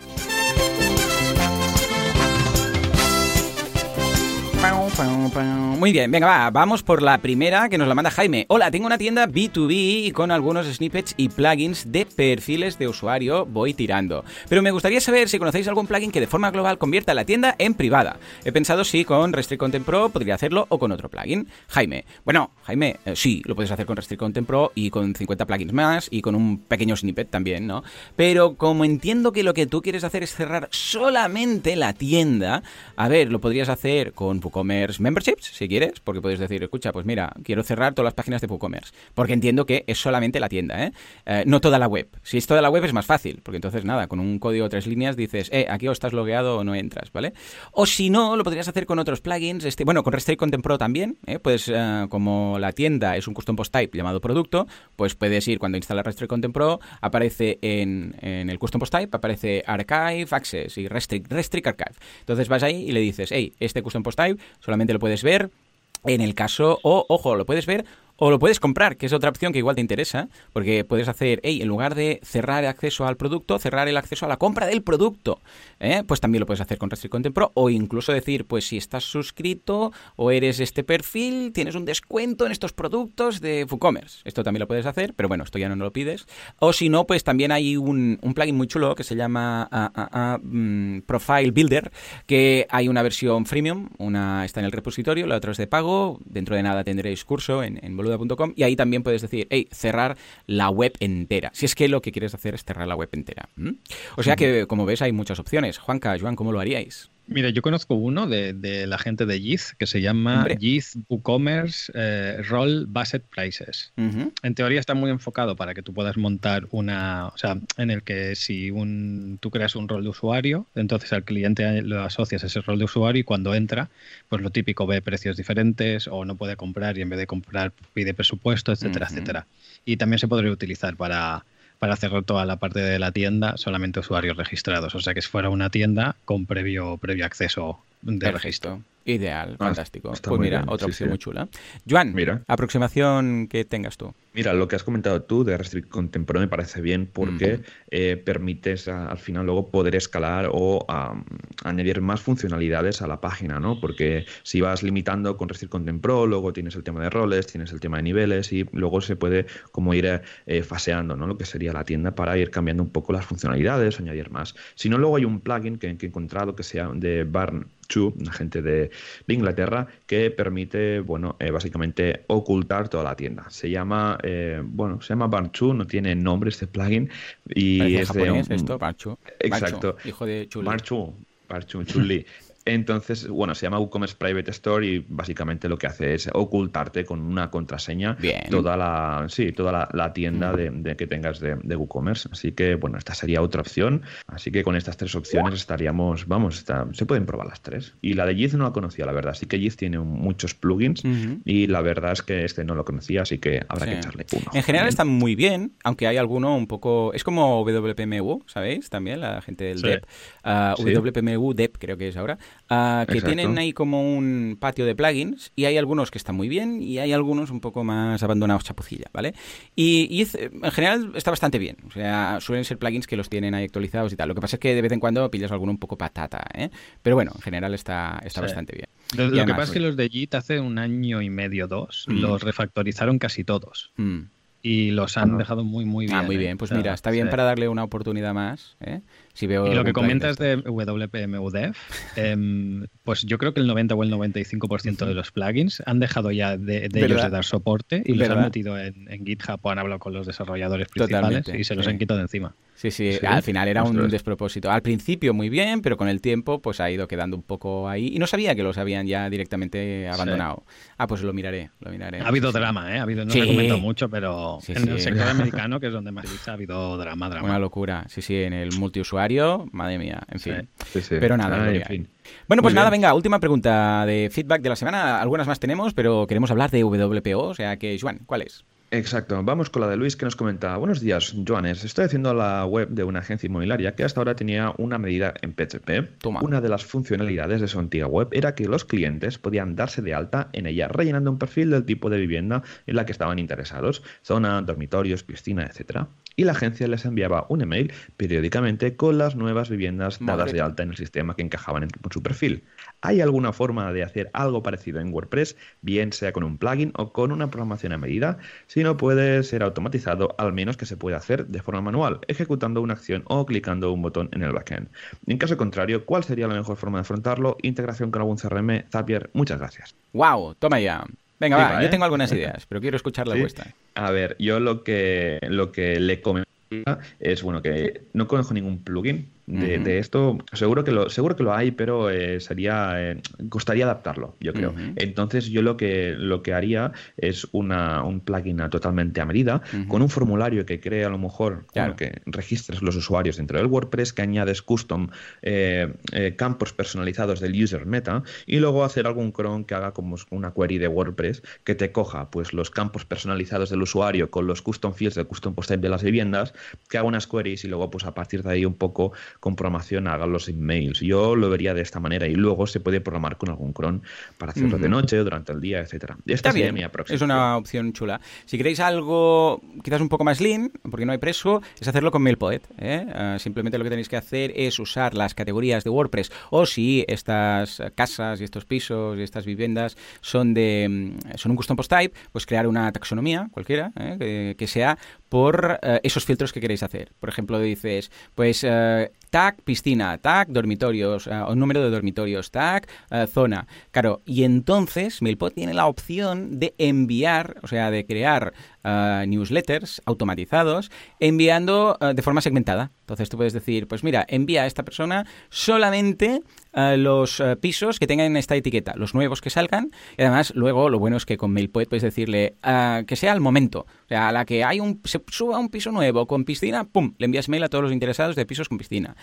Muy bien, venga, va, vamos por la primera que nos la manda Jaime. Hola, tengo una tienda B2B con algunos snippets y plugins de perfiles de usuario voy tirando. Pero me gustaría saber si conocéis algún plugin que de forma global convierta la tienda en privada. He pensado si con Restrict Content Pro podría hacerlo o con otro plugin. Jaime, bueno, Jaime, eh, sí, lo puedes hacer con Restrict Content Pro y con 50 plugins más y con un pequeño snippet también, ¿no? Pero como entiendo que lo que tú quieres hacer es cerrar solamente la tienda, a ver, lo podrías hacer con WooCommerce Memberships, si quieres, porque puedes decir, escucha, pues mira, quiero cerrar todas las páginas de WooCommerce, porque entiendo que es solamente la tienda, ¿eh? ¿eh? no toda la web. Si es toda la web es más fácil, porque entonces nada, con un código de tres líneas dices, eh, aquí o estás logueado o no entras, ¿vale? O si no, lo podrías hacer con otros plugins, este, bueno, con Restrict Content Pro también, ¿eh? pues eh, como la tienda es un custom post type llamado producto, pues puedes ir cuando instalas Restrict Content Pro, aparece en, en el custom post type, aparece Archive Access y Restrict, Restrict Archive. Entonces vas ahí y le dices, hey, este custom post type solamente lo puedes ver en el caso, o ojo, lo puedes ver o lo puedes comprar, que es otra opción que igual te interesa, porque puedes hacer, hey, en lugar de cerrar acceso al producto, cerrar el acceso a la compra del producto. ¿eh? Pues también lo puedes hacer con Restrict Content Pro, o incluso decir, pues si estás suscrito o eres este perfil, tienes un descuento en estos productos de WooCommerce. Esto también lo puedes hacer, pero bueno, esto ya no lo pides. O si no, pues también hay un, plugin muy chulo que se llama ah, ah, ah, mm, Profile Builder, que hay una versión freemium, una está en el repositorio, la otra es de pago. Dentro de nada tendréis curso en, en y ahí también puedes decir, hey, cerrar la web entera. Si es que lo que quieres hacer es cerrar la web entera. O sea que, como ves, hay muchas opciones. Juanca, Joan, ¿cómo lo haríais? Mira, yo conozco uno de, la gente de Yeez que se llama Yeez WooCommerce eh, Roll Based Prices. En teoría está muy enfocado para que tú puedas montar una, o sea, en el que si un, tú creas un rol de usuario, entonces al cliente lo asocias a ese rol de usuario y cuando entra, pues lo típico ve precios diferentes o no puede comprar y en vez de comprar pide presupuesto, etcétera, etcétera. Y también se podría utilizar para para cerrar toda la parte de la tienda solamente usuarios registrados. O sea que si fuera una tienda con previo, previo acceso de registro. Ideal, ah, fantástico. Pues mira, otra opción muy chula. Joan, mira. aproximación que tengas tú. Mira, lo que has comentado tú de Restrict Contemporary me parece bien porque eh, permites al final luego poder escalar o añadir más funcionalidades a la página, ¿no? Porque si vas limitando con Restrict Contemporary, luego tienes el tema de roles, tienes el tema de niveles y luego se puede como ir eh, faseando, ¿no? Lo que sería la tienda para ir cambiando un poco las funcionalidades, añadir más. Si no, luego hay un plugin que, que he encontrado que sea de Barn una gente de, Inglaterra, que permite, bueno, eh, básicamente ocultar toda la tienda. Se llama, eh, bueno, se llama Barchu, no tiene nombre este plugin y es de esto, Barchu. Exacto. hijo de Chuli. Barchu, Chuli. Entonces, bueno, se llama WooCommerce Private Store y básicamente lo que hace es ocultarte con una contraseña toda la, sí, toda la, tienda de, que tengas de, WooCommerce. Así que, bueno, esta sería otra opción. Así que con estas tres opciones estaríamos, vamos, se pueden probar las tres. Y la de Yiz no la conocía, la verdad. Así que Yiz tiene muchos plugins y la verdad es que este no lo conocía, así que habrá que echarle uno. En general están muy bien, aunque hay alguno un poco... Es como WPMU, ¿sabéis? También la gente del DEP. Uh, WPMU DEP creo que es ahora. Ah, que tienen ahí como un patio de plugins y hay algunos que están muy bien y hay algunos un poco más abandonados chapucilla, ¿vale? Y, en general está bastante bien, o sea, suelen ser plugins que los tienen ahí actualizados y tal. Lo que pasa es que de vez en cuando pillas alguno un poco patata, ¿eh? Pero bueno, en general está, está bastante bien. Lo, que pasa es que los de JIT hace un año y medio, dos, mm. los refactorizaron casi todos. Mm. y los han dejado muy muy ah, bien. Ah, muy bien. ¿eh? Pues mira, está bien para darle una oportunidad más. ¿eh? Y lo que comentas de WPMUDEV, em, pues yo creo que el 90 o el 95% de los plugins han dejado ya de, ellos de dar soporte y los han metido en, GitHub o han hablado con los desarrolladores principales y se los han quitado de encima. Sí, sí, al final era un despropósito. Al principio muy bien, pero con el tiempo pues ha ido quedando un poco ahí y no sabía que los habían ya directamente abandonado. Ah, pues lo miraré, lo miraré. Ha habido drama, ¿eh? Ha habido, no comentado mucho, pero en el sector americano, que es donde más ha habido drama, drama. Una locura, sí, sí, en el multiusuario, madre mía, en fin. Pero nada, en fin. Bueno, pues nada, venga, última pregunta de feedback de la semana. Algunas más tenemos, pero queremos hablar de WPO, o sea que, Juan, ¿cuál es? Exacto, vamos con la de Luis que nos comenta, buenos días, Joanes, estoy haciendo la web de una agencia inmobiliaria que hasta ahora tenía una medida en PHP. Una de las funcionalidades de su antigua web era que los clientes podían darse de alta en ella rellenando un perfil del tipo de vivienda en la que estaban interesados, zona, dormitorios, piscina, etc. Y la agencia les enviaba un email periódicamente con las nuevas viviendas dadas de alta en el sistema que encajaban en su perfil. ¿Hay alguna forma de hacer algo parecido en WordPress, bien sea con un plugin o con una programación a medida? Si no puede ser automatizado, al menos que se pueda hacer de forma manual, ejecutando una acción o clicando un botón en el backend. En caso contrario, ¿cuál sería la mejor forma de afrontarlo? Integración con algún CRM, Zapier. Muchas gracias. ¡Wow! Toma ya. Venga, va, yo tengo algunas ideas, pero quiero escuchar la vuestra. A ver, yo lo que, lo que le comento es bueno que no conozco ningún plugin de, esto. Seguro que lo, seguro que lo hay, pero eh, sería eh, costaría adaptarlo, yo creo. Entonces, yo lo que lo que haría es una, un plugin totalmente a medida, con un formulario que cree a lo mejor que registres los usuarios dentro del WordPress, que añades custom eh, campos personalizados del user meta, y luego hacer algún cron que haga como una query de WordPress que te coja pues los campos personalizados del usuario con los custom fields del custom post type de las viviendas, que haga unas queries y luego pues a partir de ahí un poco con programación hagan los emails. Yo lo vería de esta manera y luego se puede programar con algún cron para hacerlo de noche o durante el día, etcétera. Esta Está bien, es una opción chula. Si queréis algo quizás un poco más lean, porque no hay preso, es hacerlo con MailPoet. ¿eh? Ah, simplemente lo que tenéis que hacer es usar las categorías de WordPress o si estas casas y estos pisos y estas viviendas son de mm, son un custom post type, pues crear una taxonomía cualquiera ¿eh? que, sea por eh, esos filtros que queréis hacer. Por ejemplo, dices, pues tag piscina, tag dormitorios, uh, o número de dormitorios, tag uh, zona. Claro, y entonces MailPod tiene la opción de enviar, o sea, de crear newsletters automatizados enviando de forma segmentada. Entonces tú puedes decir, pues mira, envía a esta persona solamente los pisos que tengan esta etiqueta, los nuevos que salgan. Y además, luego lo bueno es que con MailPoet puedes decirle que sea al momento. O sea, a la que hay un, se suba un piso nuevo con piscina, ¡pum! Le envías mail a todos los interesados de pisos con piscina.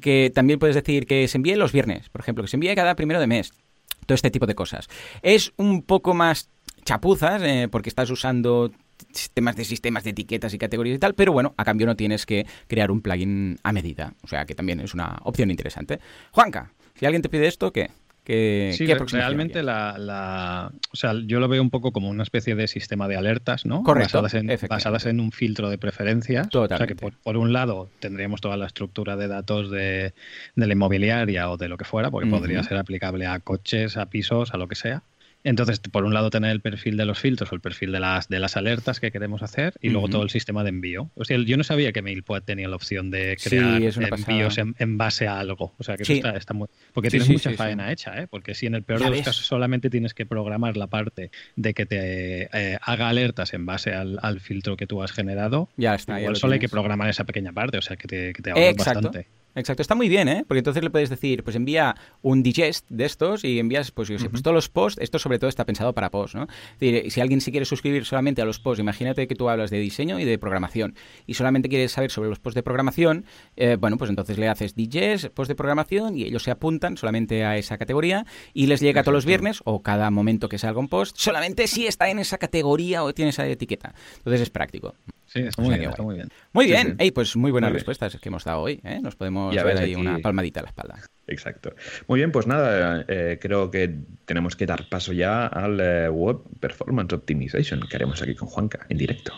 Que también puedes decir que se envíe los viernes, por ejemplo, que se envíe cada primero de mes. Todo este tipo de cosas. Es un poco más chapuzas eh, porque estás usando sistemas de sistemas de etiquetas y categorías y tal, pero bueno, a cambio no tienes que crear un plugin a medida. O sea que también es una opción interesante. Juanca, si alguien te pide esto, ¿qué? ¿Qué, sí, realmente la, o sea, yo lo veo un poco como una especie de sistema de alertas, ¿no? Correcto. Basadas en, un filtro de preferencias. Totalmente. O sea que por, un lado tendríamos toda la estructura de datos de, la inmobiliaria o de lo que fuera, porque podría ser aplicable a coches, a pisos, a lo que sea. Entonces, por un lado, tener el perfil de los filtros o el perfil de las, de las alertas que queremos hacer y luego todo el sistema de envío. O sea, yo no sabía que MailPoet tenía la opción de crear envíos en, base a algo. O sea, que eso está, muy... Porque tienes mucha faena hecha, ¿eh? Porque si en el peor de los casos solamente tienes que programar la parte de que te eh, haga alertas en base al, filtro que tú has generado, ya está. Igual solo hay que programar esa pequeña parte, o sea, que te, que te bastante. Exacto, está muy bien, ¿eh? Porque entonces le puedes decir, pues envía un digest de estos y envías, pues yo sé, pues todos los posts, esto sobre todo está pensado para posts, ¿no? Es decir, si alguien se quiere suscribir solamente a los posts, imagínate que tú hablas de diseño y de programación y solamente quieres saber sobre los posts de programación, eh, bueno, pues entonces le haces digest, post de programación y ellos se apuntan solamente a esa categoría y les llega todos los viernes o cada momento que salga un post, solamente si está en esa categoría o tiene esa etiqueta. Entonces es práctico. Sí, está muy, bien, muy bien. Muy bien. pues muy buenas respuestas que hemos dado hoy. ¿eh? Nos podemos ver ahí una palmadita a la espalda. Exacto. Muy bien, pues nada, eh, creo que tenemos que dar paso ya al eh, Web Performance Optimization que haremos aquí con Juanca en directo.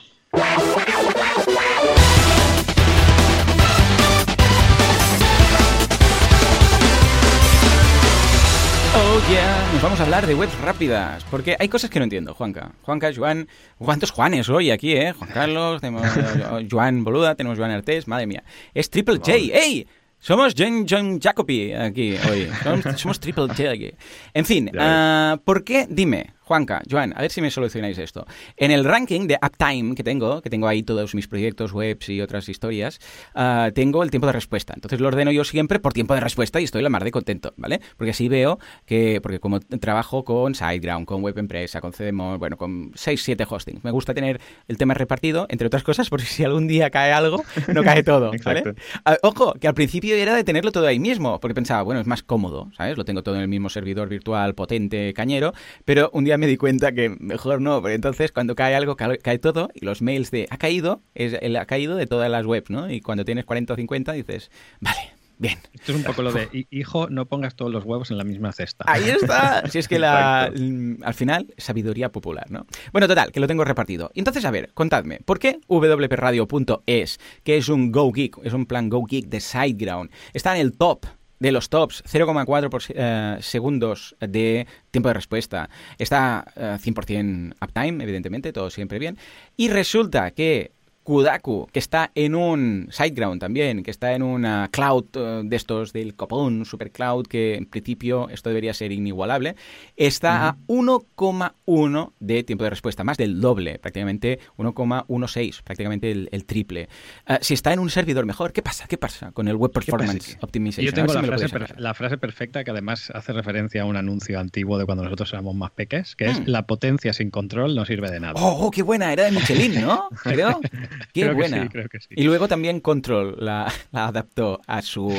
Nos vamos a hablar de webs rápidas, porque hay cosas que no entiendo, Juanca. Juanca, Joan, ¿cuántos Juanes hoy aquí, eh? Juan Carlos, tenemos Joan Boluda, tenemos Joan Artés, madre mía. Es Triple J, ¡ey! Somos John, John Jacobi aquí hoy. Somos, Triple J aquí. En fin, uh, ¿por qué? Dime, Juanca, Joan, a ver si me solucionáis esto. En el ranking de Uptime que tengo, que tengo ahí todos mis proyectos webs y otras historias, ah, tengo el tiempo de respuesta. Entonces lo ordeno yo siempre por tiempo de respuesta y estoy la mar de contento, ¿vale? Porque así veo que, porque como trabajo con SiteGround, con Web Empresa, con CDMO, bueno, con 6, 7 hostings, me gusta tener el tema repartido, entre otras cosas, porque si algún día cae algo, no cae todo, ¿vale? Ah, ojo, que al principio era de tenerlo todo ahí mismo, porque pensaba, bueno, es más cómodo, ¿sabes? Lo tengo todo en el mismo servidor virtual potente, cañero, pero un día me di cuenta que mejor no, porque entonces cuando cae algo, cae, todo y los mails de ha caído, es el ha caído de todas las webs, ¿no? Y cuando tienes 40 o 50 dices, vale, Bien. Esto es un poco lo de, hijo, no pongas todos los huevos en la misma cesta. Ahí está. Si es que la, al final, sabiduría popular, ¿no? Bueno, total, que lo tengo repartido. Entonces, a ver, contadme, ¿por qué wpradio.es, que es un Go Geek, es un plan Go Geek de SiteGround, está en el top de los tops, 0,4 eh, segundos de tiempo de respuesta. Está 100% eh, uptime, evidentemente, todo siempre bien. Y resulta que Kudaku, que está en un SiteGround también, que está en una cloud eh, de estos del copón, super cloud, que en principio esto debería ser inigualable, está a 1,1 de tiempo de respuesta, más del doble, prácticamente 1,16, prácticamente el, triple. Eh, si está en un servidor mejor, ¿qué pasa? ¿Qué pasa con el Web Performance Optimization? Yo tengo la frase, perfecta que además hace referencia a un anuncio antiguo de cuando nosotros éramos más peques, que es mm. la potencia sin control no sirve de nada. ¡Oh, qué buena! Era de Michelin, ¿no? Creo. Qué buena. Y luego también Control la, la adaptó a sus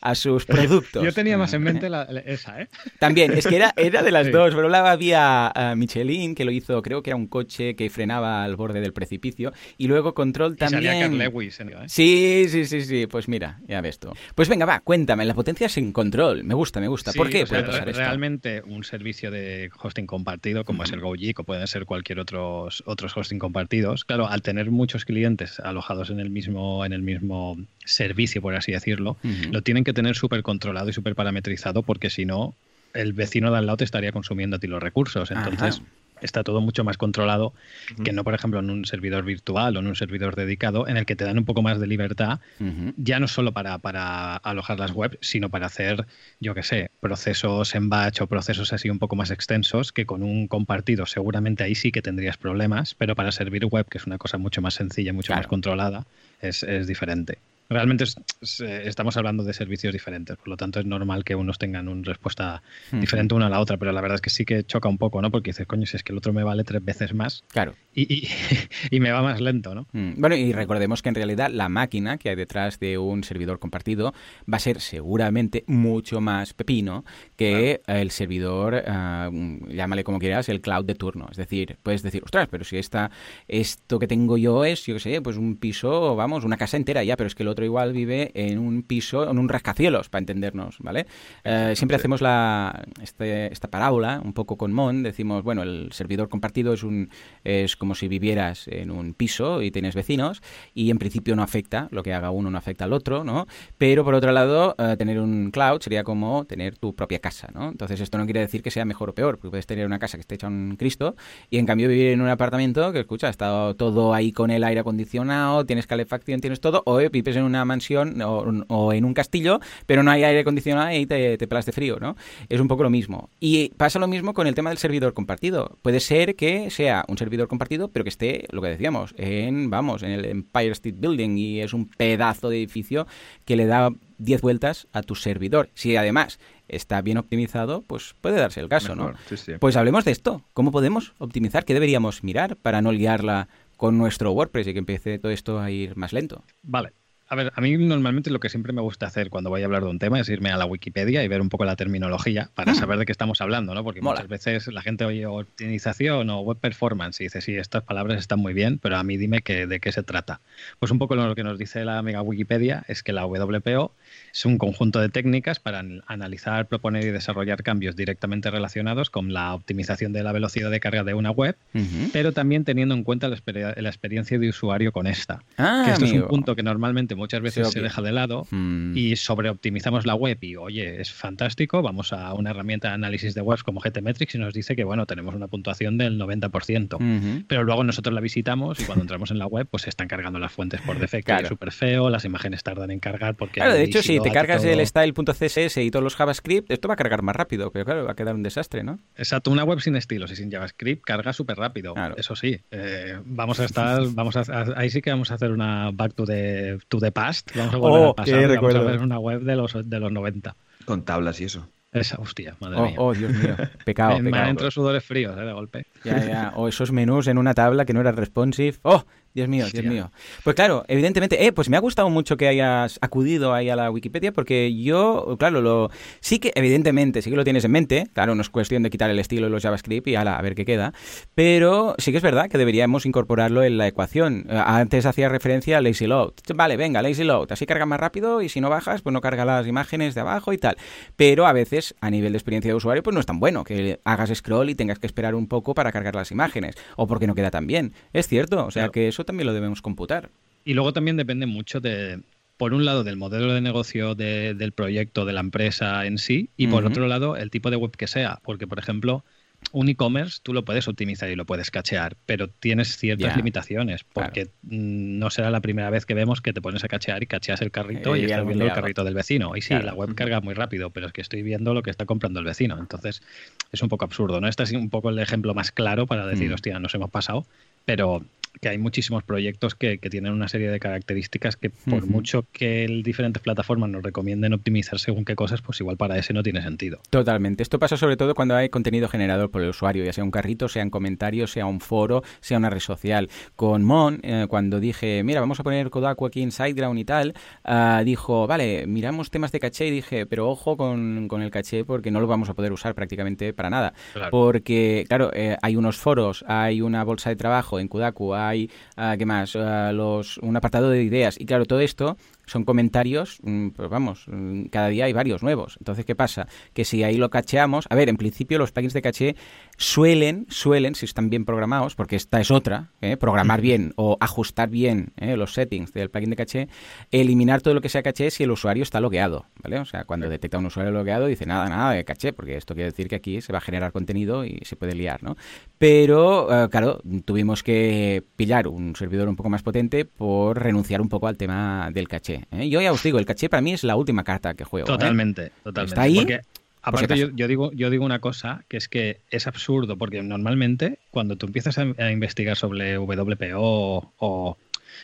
a sus productos. Yo tenía más en mente esa, ¿eh? También, es que era, era de las dos. Lado había Michelin, que lo hizo, creo que era un coche que frenaba al borde del precipicio. Y luego Control también. Lewis, ¿eh? Sí, sí, sí, sí. Pues mira, ya ves tú. Pues venga, va, cuéntame. La potencia sin control. Me gusta, me gusta. ¿Por qué puede pasar Realmente un servicio de hosting compartido, como es el GoGeek o pueden ser cualquier otros, otros hosting compartidos, claro, al tener muchos clientes alojados en el mismo, en el mismo servicio, por así decirlo, lo tienen que tener súper controlado y súper parametrizado porque si no, el vecino de al lado te estaría consumiendo a ti los recursos. Entonces, está todo mucho más controlado que no, por ejemplo, en un servidor virtual o en un servidor dedicado en el que te dan un poco más de libertad, ya no solo para, para, alojar las webs, sino para hacer, yo qué sé, procesos en batch o procesos así un poco más extensos, que con un compartido seguramente ahí sí que tendrías problemas, pero para servir web, que es una cosa mucho más sencilla, mucho más controlada, es, es diferente realmente estamos hablando de servicios diferentes, por lo tanto es normal que unos tengan una respuesta diferente una a la otra, pero la verdad es que sí que choca un poco, ¿no? Porque dices, coño, si es que el otro me vale tres veces más claro. y, y, me va más lento, ¿no? Mm. Bueno, y recordemos que en realidad la máquina que hay detrás de un servidor compartido va a ser seguramente mucho más pepino que el servidor, ah, llámale como quieras, el cloud de turno. Es decir, puedes decir, ostras, pero si esta, esto que tengo yo es, yo qué sé, pues un piso, vamos, una casa entera ya, pero es que el otro otro igual vive en un piso, en un rascacielos, para entendernos, ¿vale? Eh, siempre hacemos la, este, esta parábola, un poco con Mon, decimos, bueno, el servidor compartido es, un, es como si vivieras en un piso y tienes vecinos, y en principio no afecta, lo que haga uno no afecta al otro, ¿no? Pero por otro lado, eh, tener un cloud sería como tener tu propia casa, ¿no? Entonces esto no quiere decir que sea mejor o peor, porque puedes tener una casa que esté hecha un Cristo y en cambio vivir en un apartamento que, escucha, está todo ahí con el aire acondicionado, tienes calefacción, tienes todo, o vives en una mansión o, en un castillo, pero no hay aire acondicionado y te, te pelas de frío, ¿no? Es un poco lo mismo. Y pasa lo mismo con el tema del servidor compartido. Puede ser que sea un servidor compartido, pero que esté, lo que decíamos, en, vamos, en el Empire State Building y es un pedazo de edificio que le da 10 vueltas a tu servidor. Si además está bien optimizado, pues puede darse el caso, ¿no? Pues hablemos de esto. ¿Cómo podemos optimizar? ¿Qué deberíamos mirar para no liarla con nuestro WordPress y que empiece todo esto a ir más lento? Vale. A ver, a mí normalmente lo que siempre me gusta hacer cuando voy a hablar de un tema es irme a la Wikipedia y ver un poco la terminología para mm. saber de qué estamos hablando, ¿no? Porque muchas veces la gente oye optimización o web performance y dice, sí, estas palabras están muy bien, pero a mí dime que, de qué se trata. Pues un poco lo que nos dice la amiga Wikipedia es que la WPO es un conjunto de técnicas para analizar, proponer y desarrollar cambios directamente relacionados con la optimización de la velocidad de carga de una web, pero también teniendo en cuenta la, experiencia de usuario con esta. Ah, que esto es un punto que normalmente muchas veces se deja de lado mm. y sobreoptimizamos la web y, oye, es fantástico, vamos a una herramienta de análisis de webs como GTmetrix y nos dice que, bueno, tenemos una puntuación del 90%, pero luego nosotros la visitamos y cuando entramos en la web, pues se están cargando las fuentes por defecto, es súper feo, las imágenes tardan en cargar porque... Claro, de hecho, si te cargas el style.css y todos los JavaScript, esto va a cargar más rápido, pero claro, va a quedar un desastre, ¿no? Exacto, una web sin estilos y sin JavaScript carga súper rápido. Eso sí, eh, vamos a estar, vamos a, ahí sí que vamos a hacer una back to the, to the past, vamos a volver oh, a pasar, vamos a ver una web de los, de los 90. Con tablas y eso. Esa, hostia, madre oh, mía. Oh, Dios mío, pecado, me, pecado. Me sudores fríos, eh, de golpe. Ya, ya. O esos menús en una tabla que no era responsive. ¡Oh! Dios mío, Dios mío. Pues claro, evidentemente, eh, pues me ha gustado mucho que hayas acudido ahí a la Wikipedia porque yo, claro, lo sí que evidentemente sí que lo tienes en mente, claro, no es cuestión de quitar el estilo de los JavaScript y ala, a ver qué queda, pero sí que es verdad que deberíamos incorporarlo en la ecuación. Eh, antes hacía referencia a lazy load. Vale, venga, lazy load, así carga más rápido y si no bajas, pues no carga las imágenes de abajo y tal. Pero a veces a nivel de experiencia de usuario pues no es tan bueno que hagas scroll y tengas que esperar un poco para cargar las imágenes o porque no queda tan bien. Es cierto, o sea que eso también lo debemos computar. Y luego también depende mucho de, por un lado, del modelo de negocio del proyecto, de la empresa en sí, y por otro lado, el tipo de web que sea. Porque, por ejemplo, un e-commerce tú lo puedes optimizar y lo puedes cachear, pero tienes ciertas limitaciones, porque mm, no será la primera vez que vemos que te pones a cachear y cacheas el carrito y, estás viendo el carrito del vecino. Y sí, la web carga muy rápido, pero es que estoy viendo lo que está comprando el vecino. Entonces, es un poco absurdo, ¿no? Este es un poco el ejemplo más claro para decir, mm. hostia, nos hemos pasado, pero que hay muchísimos proyectos que, tienen una serie de características que por mucho que diferentes plataformas nos recomienden optimizar según qué cosas, pues igual para ese no tiene sentido. Totalmente. Esto pasa sobre todo cuando hay contenido generado por el usuario, ya sea un carrito, sea un comentario, sea un foro, sea una red social. Con Mon, eh, cuando dije, mira, vamos a poner Kodaku aquí en SiteGround y tal, ah, dijo, vale, miramos temas de caché y dije, pero ojo con, el caché porque no lo vamos a poder usar prácticamente para nada. Porque, claro, eh, hay unos foros, hay una bolsa de trabajo en Kodaku, hay, uh, ¿qué más? Uh, los, un apartado de ideas. Y claro, todo esto son comentarios, mm, pues vamos, mm, cada día hay varios nuevos. Entonces, ¿qué pasa? Que si ahí lo cacheamos, a ver, en principio los plugins de caché suelen, suelen, si están bien programados, porque esta es otra, ¿eh? programar bien o ajustar bien ¿eh? los settings del plugin de caché, eliminar todo lo que sea caché si el usuario está logueado, ¿vale? O sea, cuando detecta un usuario logueado dice nada, nada de caché, porque esto quiere decir que aquí se va a generar contenido y se puede liar, ¿no? Pero, eh, claro, tuvimos que pillar un servidor un poco más potente por renunciar un poco al tema del caché. ¿Eh? Yo ya os digo, el caché para mí es la última carta que juego. ¿eh? Totalmente, totalmente. ¿Está ahí? Porque, aparte, yo, digo, yo digo una cosa, que es que es absurdo, porque normalmente cuando tú empiezas a, investigar sobre WPO o,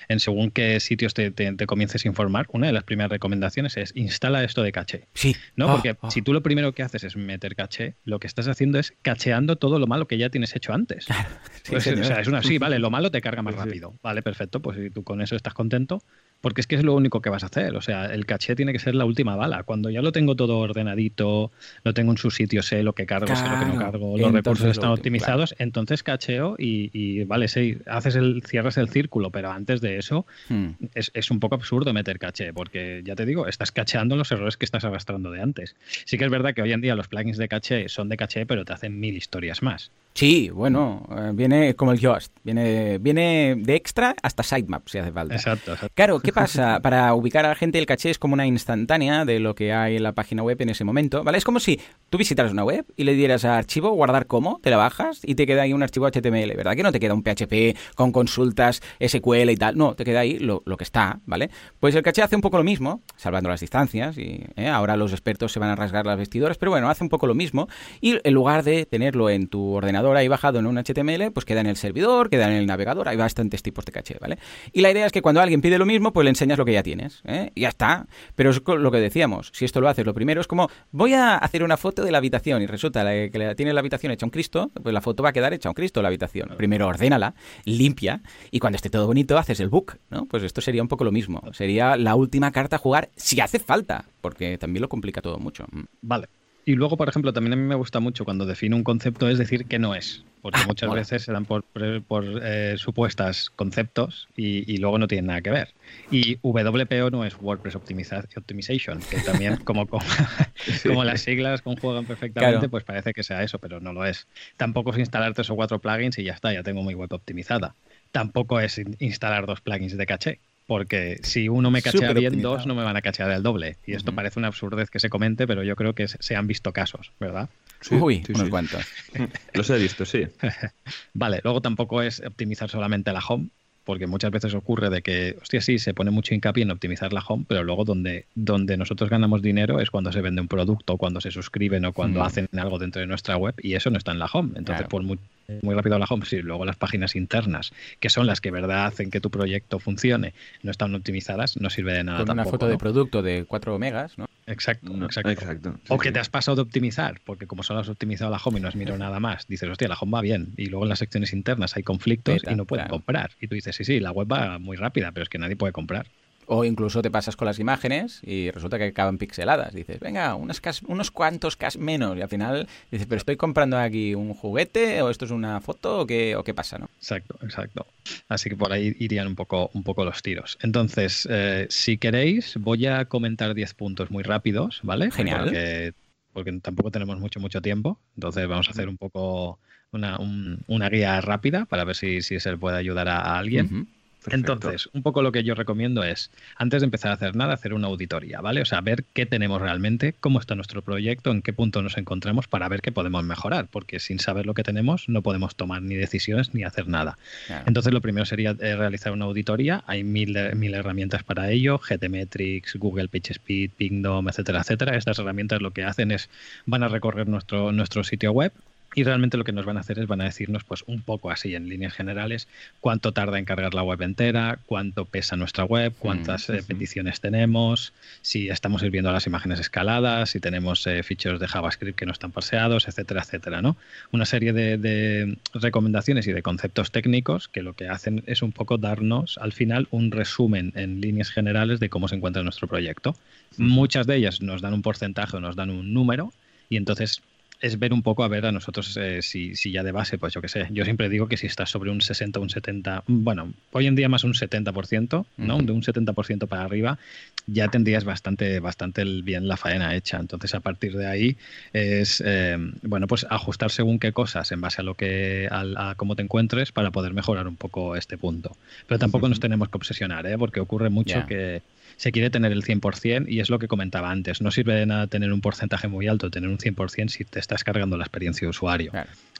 en según qué sitios te, comiences a informar, una de las primeras recomendaciones es instala esto de caché. Sí. ¿No? Ah, porque ah. si tú lo primero que haces es meter caché, lo que estás haciendo es cacheando todo lo malo que ya tienes hecho antes. Sí, pues, o sea, es una sí, vale, lo malo te carga más rápido. Vale, perfecto, pues si tú con eso estás contento, porque es que es lo único que vas a hacer. O sea, el caché tiene que ser la última bala. Cuando ya lo tengo todo ordenadito, lo tengo en su sitio, sé lo que cargo, sé lo que no cargo, los recursos están optimizados, entonces cacheo y, vale, sí, haces el, cierras el círculo, pero antes de eso hmm. es, un poco absurdo meter caché, porque ya te digo, estás cacheando los errores que estás arrastrando de antes. Sí que es verdad que hoy en día los plugins de caché son de caché, pero te hacen mil historias más. Sí, bueno, eh, viene como el Yoast, viene, viene de extra hasta sitemap si hace falta. Exacto, exacto. Claro, ¿qué pasa? Para ubicar a la gente el caché es como una instantánea de lo que hay en la página web en ese momento, ¿vale? Es como si tú visitaras una web y le dieras a archivo, guardar como, te la bajas y te queda ahí un archivo HTML, ¿verdad? Que no te queda un PHP con consultas, SQL y tal, no, te queda ahí lo, que está, ¿vale? Pues el caché hace un poco lo mismo, salvando las distancias y ¿eh? ahora los expertos se van a rasgar las vestiduras, pero bueno, hace un poco lo mismo y en lugar de tenerlo en tu ordenador ahí bajado en un HTML, pues queda en el servidor, queda en el navegador, hay bastantes tipos de caché, ¿vale? Y la idea es que cuando alguien pide lo mismo, pues le enseñas lo que ya tienes, ¿eh? Y ya está. Pero es lo que decíamos, si esto lo haces, lo primero es como, voy a hacer una foto de la habitación y resulta que le tiene la habitación hecha un Cristo, pues la foto va a quedar hecha un Cristo la habitación. Primero ordénala, limpia, y cuando esté todo bonito haces el book, ¿no? Pues esto sería un poco lo mismo. Sería la última carta a jugar si hace falta, porque también lo complica todo mucho. Vale. Y luego, por ejemplo, también a mí me gusta mucho cuando define un concepto es decir que no es, porque ah, muchas veces se dan por, por eh, supuestas conceptos y, luego no tienen nada que ver. Y WPO no es WordPress Optimization, que también como, como, las siglas conjugan perfectamente, pues parece que sea eso, pero no lo es. Tampoco es instalar tres o cuatro plugins y ya está, ya tengo mi web optimizada. Tampoco es instalar dos plugins de caché porque si uno me cachea bien, dos no me van a cachear el doble. Y esto parece una absurdez que se comente, pero yo creo que se han visto casos, ¿verdad? Uy, unos cuantos. Los he visto, sí. vale, luego tampoco es optimizar solamente la home, porque muchas veces ocurre de que, hostia, sí, se pone mucho hincapié en optimizar la home, pero luego donde, donde nosotros ganamos dinero es cuando se vende un producto, cuando se suscriben o cuando mm. hacen algo dentro de nuestra web y eso no está en la home. Entonces, por muy, muy rápido la home, sí, luego las páginas internas, que son las que verdad hacen que tu proyecto funcione, no están optimizadas, no sirve de nada. Con una foto de producto de 4 megas, ¿no? Exacto, exacto. o que te has pasado de optimizar, porque como solo has optimizado la home y no has mirado nada más, dices, hostia, la home va bien, y luego en las secciones internas hay conflictos y no pueden comprar. Y tú dices, sí, sí, la web va muy rápida, pero es que nadie puede comprar. O incluso te pasas con las imágenes y resulta que acaban pixeladas. Dices, venga, unos, unos cuantos cas menos. Y al final dices, pero estoy comprando aquí un juguete o esto es una foto o qué, o qué pasa, ¿no? Exacto, exacto. Así que por ahí irían un poco, un poco los tiros. Entonces, eh, si queréis, voy a comentar 10 puntos muy rápidos, ¿vale? Genial. Porque, tampoco tenemos mucho, mucho tiempo. Entonces vamos a hacer un poco una, una guía rápida para ver si, si se puede ayudar a, alguien. Entonces, un poco lo que yo recomiendo es, antes de empezar a hacer nada, hacer una auditoría, ¿vale? O sea, ver qué tenemos realmente, cómo está nuestro proyecto, en qué punto nos encontramos para ver qué podemos mejorar, porque sin saber lo que tenemos no podemos tomar ni decisiones ni hacer nada. Entonces, lo primero sería eh, realizar una auditoría. Hay mil, mil herramientas para ello, GTmetrix, Google PageSpeed, Pingdom, etcétera, etcétera. Estas herramientas lo que hacen es, van a recorrer nuestro, nuestro sitio web, y realmente lo que nos van a hacer es van a decirnos pues un poco así en líneas generales cuánto tarda en cargar la web entera, cuánto pesa nuestra web, cuántas eh, peticiones tenemos, si estamos sirviendo las imágenes escaladas, si tenemos eh, ficheros de JavaScript que no están parseados, etcétera, etcétera, ¿no? Una serie de, recomendaciones y de conceptos técnicos que lo que hacen es un poco darnos al final un resumen en líneas generales de cómo se encuentra nuestro proyecto. Muchas de ellas nos dan un porcentaje o nos dan un número y entonces es ver un poco a ver a nosotros eh, si, si, ya de base, pues yo qué sé. Yo siempre digo que si estás sobre un 60 un 70, bueno, hoy en día más un 70%, ¿no? De un 70% para arriba, ya tendrías bastante, bastante bien la faena hecha. Entonces, a partir de ahí es, eh, bueno, pues ajustar según qué cosas en base a lo que, a, cómo te encuentres para poder mejorar un poco este punto. Pero tampoco nos tenemos que obsesionar, ¿eh? Porque ocurre mucho que se quiere tener el 100% y es lo que comentaba antes. No sirve de nada tener un porcentaje muy alto, tener un 100% si te estás cargando la experiencia de usuario.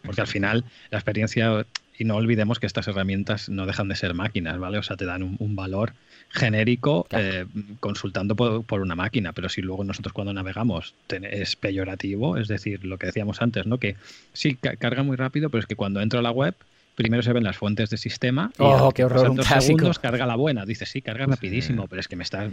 Porque al final la experiencia, y no olvidemos que estas herramientas no dejan de ser máquinas, ¿vale? O sea, te dan un, valor genérico eh, consultando por, una máquina, pero si luego nosotros cuando navegamos es peyorativo, es decir, lo que decíamos antes, ¿no? Que sí, carga muy rápido, pero es que cuando entro a la web primero se ven las fuentes de sistema y oh, qué horror, un segundos carga la buena. Dices, sí, carga rapidísimo, pero es que me está,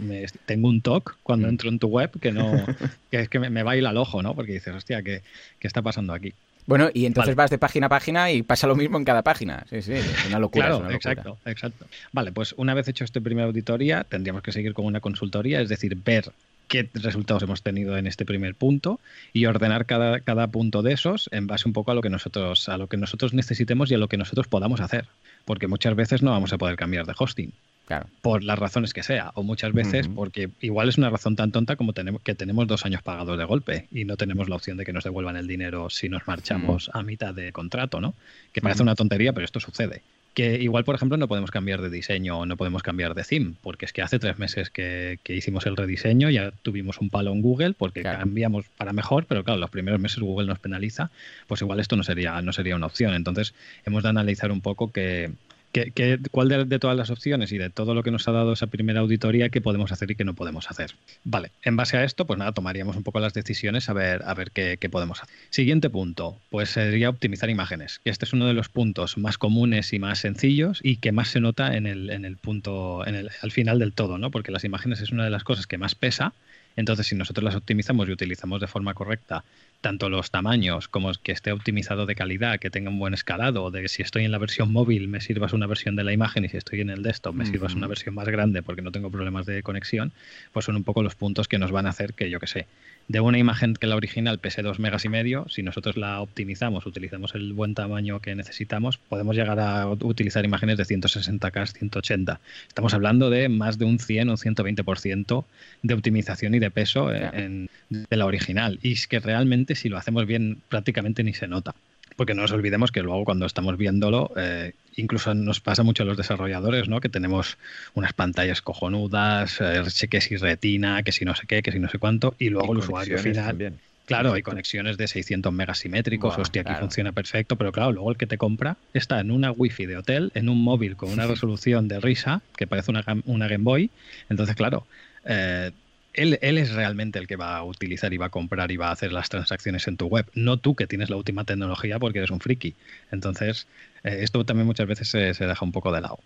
tengo un toque cuando mm. entro en tu web que no que es que me, baila el ojo, ¿no? Porque dices, hostia, ¿qué, ¿qué, está pasando aquí? Bueno, y entonces vas de página a página y pasa lo mismo en cada página. Sí, sí, es una locura. Claro, es una locura. exacto, exacto. Vale, pues una vez hecho esta primera auditoría, tendríamos que seguir con una consultoría, es decir, ver qué resultados hemos tenido en este primer punto y ordenar cada, cada punto de esos en base un poco a lo que nosotros a lo que nosotros necesitemos y a lo que nosotros podamos hacer, porque muchas veces no vamos a poder cambiar de hosting Claro. por las razones que sea, o muchas veces porque igual es una razón tan tonta como tenemos, que tenemos dos años pagados de golpe y no tenemos la opción de que nos devuelvan el dinero si nos marchamos a mitad de contrato, ¿no? Que parece una tontería, pero esto sucede. Que igual, por ejemplo, no podemos cambiar de diseño o no podemos cambiar de theme, porque es que hace tres meses que, que hicimos el rediseño, ya tuvimos un palo en Google porque Claro. cambiamos para mejor, pero claro, los primeros meses Google nos penaliza, pues igual esto no sería, no sería una opción. Entonces, hemos de analizar un poco que, que- cuál de, todas las opciones y de todo lo que nos ha dado esa primera auditoría, qué podemos hacer y qué no podemos hacer. Vale, en base a esto, pues nada, tomaríamos un poco las decisiones a ver, a ver qué, qué podemos hacer. Siguiente punto, pues sería optimizar imágenes, este es uno de los puntos más comunes y más sencillos y que más se nota en el, en el punto, en el, al final del todo, ¿no? Porque las imágenes es una de las cosas que más pesa. Entonces, si nosotros las optimizamos y utilizamos de forma correcta tanto los tamaños como que esté optimizado de calidad, que tenga un buen escalado, de que si estoy en la versión móvil me sirvas una versión de la imagen y si estoy en el desktop me sirvas Ujú. una versión más grande porque no tengo problemas de conexión, pues son un poco los puntos que nos van a hacer que yo que sé, de una imagen que la original pese 2 megas y medio, si nosotros la optimizamos, utilizamos el buen tamaño que necesitamos, podemos llegar a utilizar imágenes de 160K, 180. Estamos hablando de más de un 100 o un 120% de optimización y de peso en- de la original. Y es que realmente si lo hacemos bien prácticamente ni se nota. Porque no nos olvidemos que luego cuando estamos viéndolo, eh, incluso nos pasa mucho a los desarrolladores, ¿no? Que tenemos unas pantallas cojonudas, eh, que si retina, que si no sé qué, que si no sé cuánto, y luego Y el usuario final. también. Claro, hay conexiones de 600 megas simétricos, Buah, hostia, aquí funciona perfecto, pero claro, luego el que te compra está en una wifi de hotel, en un móvil con una resolución de risa, que parece una, una Game Boy, entonces claro, eh, él, él es realmente el que va a utilizar y va a comprar y va a hacer las transacciones en tu web, no tú que tienes la última tecnología porque eres un friki. Entonces, eh, esto también muchas veces se, se deja un poco de lado.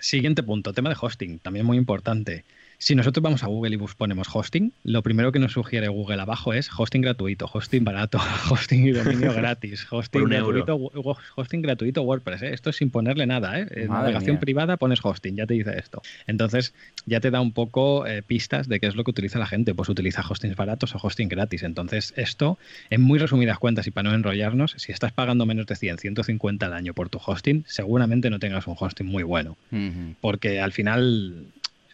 Siguiente punto, tema de hosting, también muy importante. Si nosotros vamos a Google y ponemos hosting, lo primero que nos sugiere Google abajo es hosting gratuito, hosting barato, hosting y dominio gratis, hosting gratuito, hosting gratuito WordPress. ¿eh? Esto es sin ponerle nada. ¿eh? En navegación mía. privada pones hosting, ya te dice esto. Entonces ya te da un poco eh, pistas de qué es lo que utiliza la gente. Pues utiliza hostings baratos o hosting gratis. Entonces esto, en muy resumidas cuentas y para no enrollarnos, si estás pagando menos de 100, 150 al año por tu hosting, seguramente no tengas un hosting muy bueno porque al final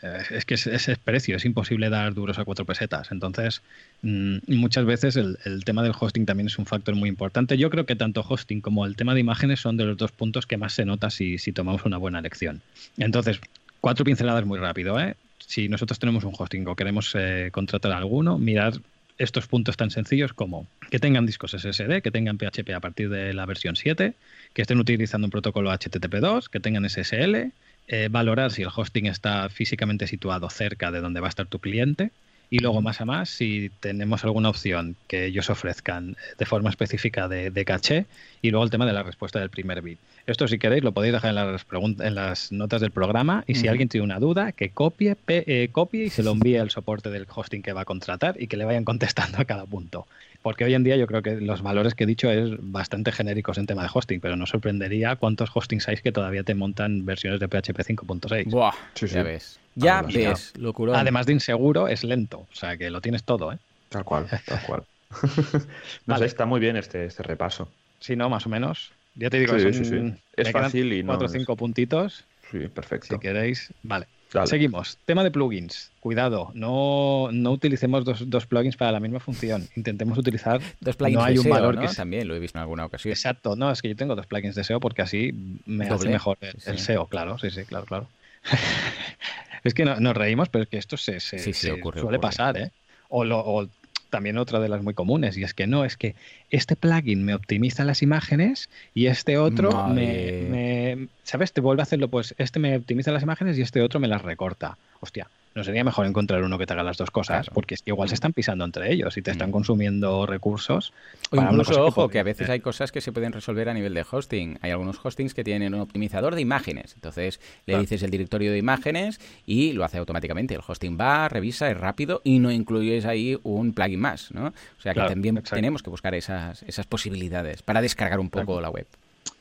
es que ese es, precio, es imposible dar duros a cuatro pesetas. Entonces, mm, muchas veces el, tema del hosting también es un factor muy importante. Yo creo que tanto hosting como el tema de imágenes son de los dos puntos que más se nota si, tomamos una buena elección. Entonces, cuatro pinceladas muy rápido. ¿eh? Si nosotros tenemos un hosting o queremos eh, contratar alguno, mirar estos puntos tan sencillos como que tengan discos SSD, que tengan PHP a partir de la versión 7, que estén utilizando un protocolo HTTP2, que tengan SSL, eh, valorar si el hosting está físicamente situado cerca de donde va a estar tu cliente. Y luego más a más si tenemos alguna opción que ellos ofrezcan de forma específica de, de caché. Y luego el tema de la respuesta del primer bit. Esto si queréis lo podéis dejar en las, en las notas del programa. Y si alguien tiene una duda que copie, pe- eh, copie y se lo envíe al soporte del hosting que va a contratar y que le vayan contestando a cada punto. Porque hoy en día yo creo que los valores que he dicho es bastante genéricos en tema de hosting, pero no sorprendería cuántos hostings hay que todavía te montan versiones de PHP 5.6. Buah, Sí, ya sí. ves. Ya Ah, bueno, ves. Además de inseguro, es lento. O sea que lo tienes todo, ¿eh? Tal cual, tal cual. no Vale. sé, está muy bien este, este repaso. Si no, más o menos. Ya te digo, Sí, son- sí, sí. Es fácil y no cuatro o es- cinco puntitos, Sí, perfecto. si queréis. Vale. Dale. Seguimos. Tema de plugins. Cuidado, no, no utilicemos dos, dos plugins para la misma función. Intentemos utilizar. Dos plugins no hay de un SEO, valor ¿no? que es- También lo he visto en alguna ocasión. Exacto, no, es que yo tengo dos plugins de SEO porque así me hace Doble. mejor el, Sí, el sí. SEO, claro, sí, sí, claro, claro. es que no- nos reímos, pero es que esto se, se- Sí, sí, se ocurre, suele ocurre. pasar, ¿eh? O, lo- o también otra de las muy comunes, y es que no, es que este plugin me optimiza las imágenes y este otro me, ¿Sabes? Te vuelve a hacerlo, pues este me optimiza las imágenes y este otro me las recorta. Hostia, no sería mejor encontrar uno que te haga las dos cosas, porque igual se están pisando entre ellos y te están mm. consumiendo recursos. O incluso, ojo, que, a veces hay cosas que se pueden resolver a nivel de hosting. Hay algunos hostings que tienen un optimizador de imágenes. Entonces le dices el directorio de imágenes y lo hace automáticamente. El hosting va, revisa, es rápido y no incluyes ahí un plugin más, ¿no? O sea que también tenemos que buscar esas, esas posibilidades para descargar un poco la web.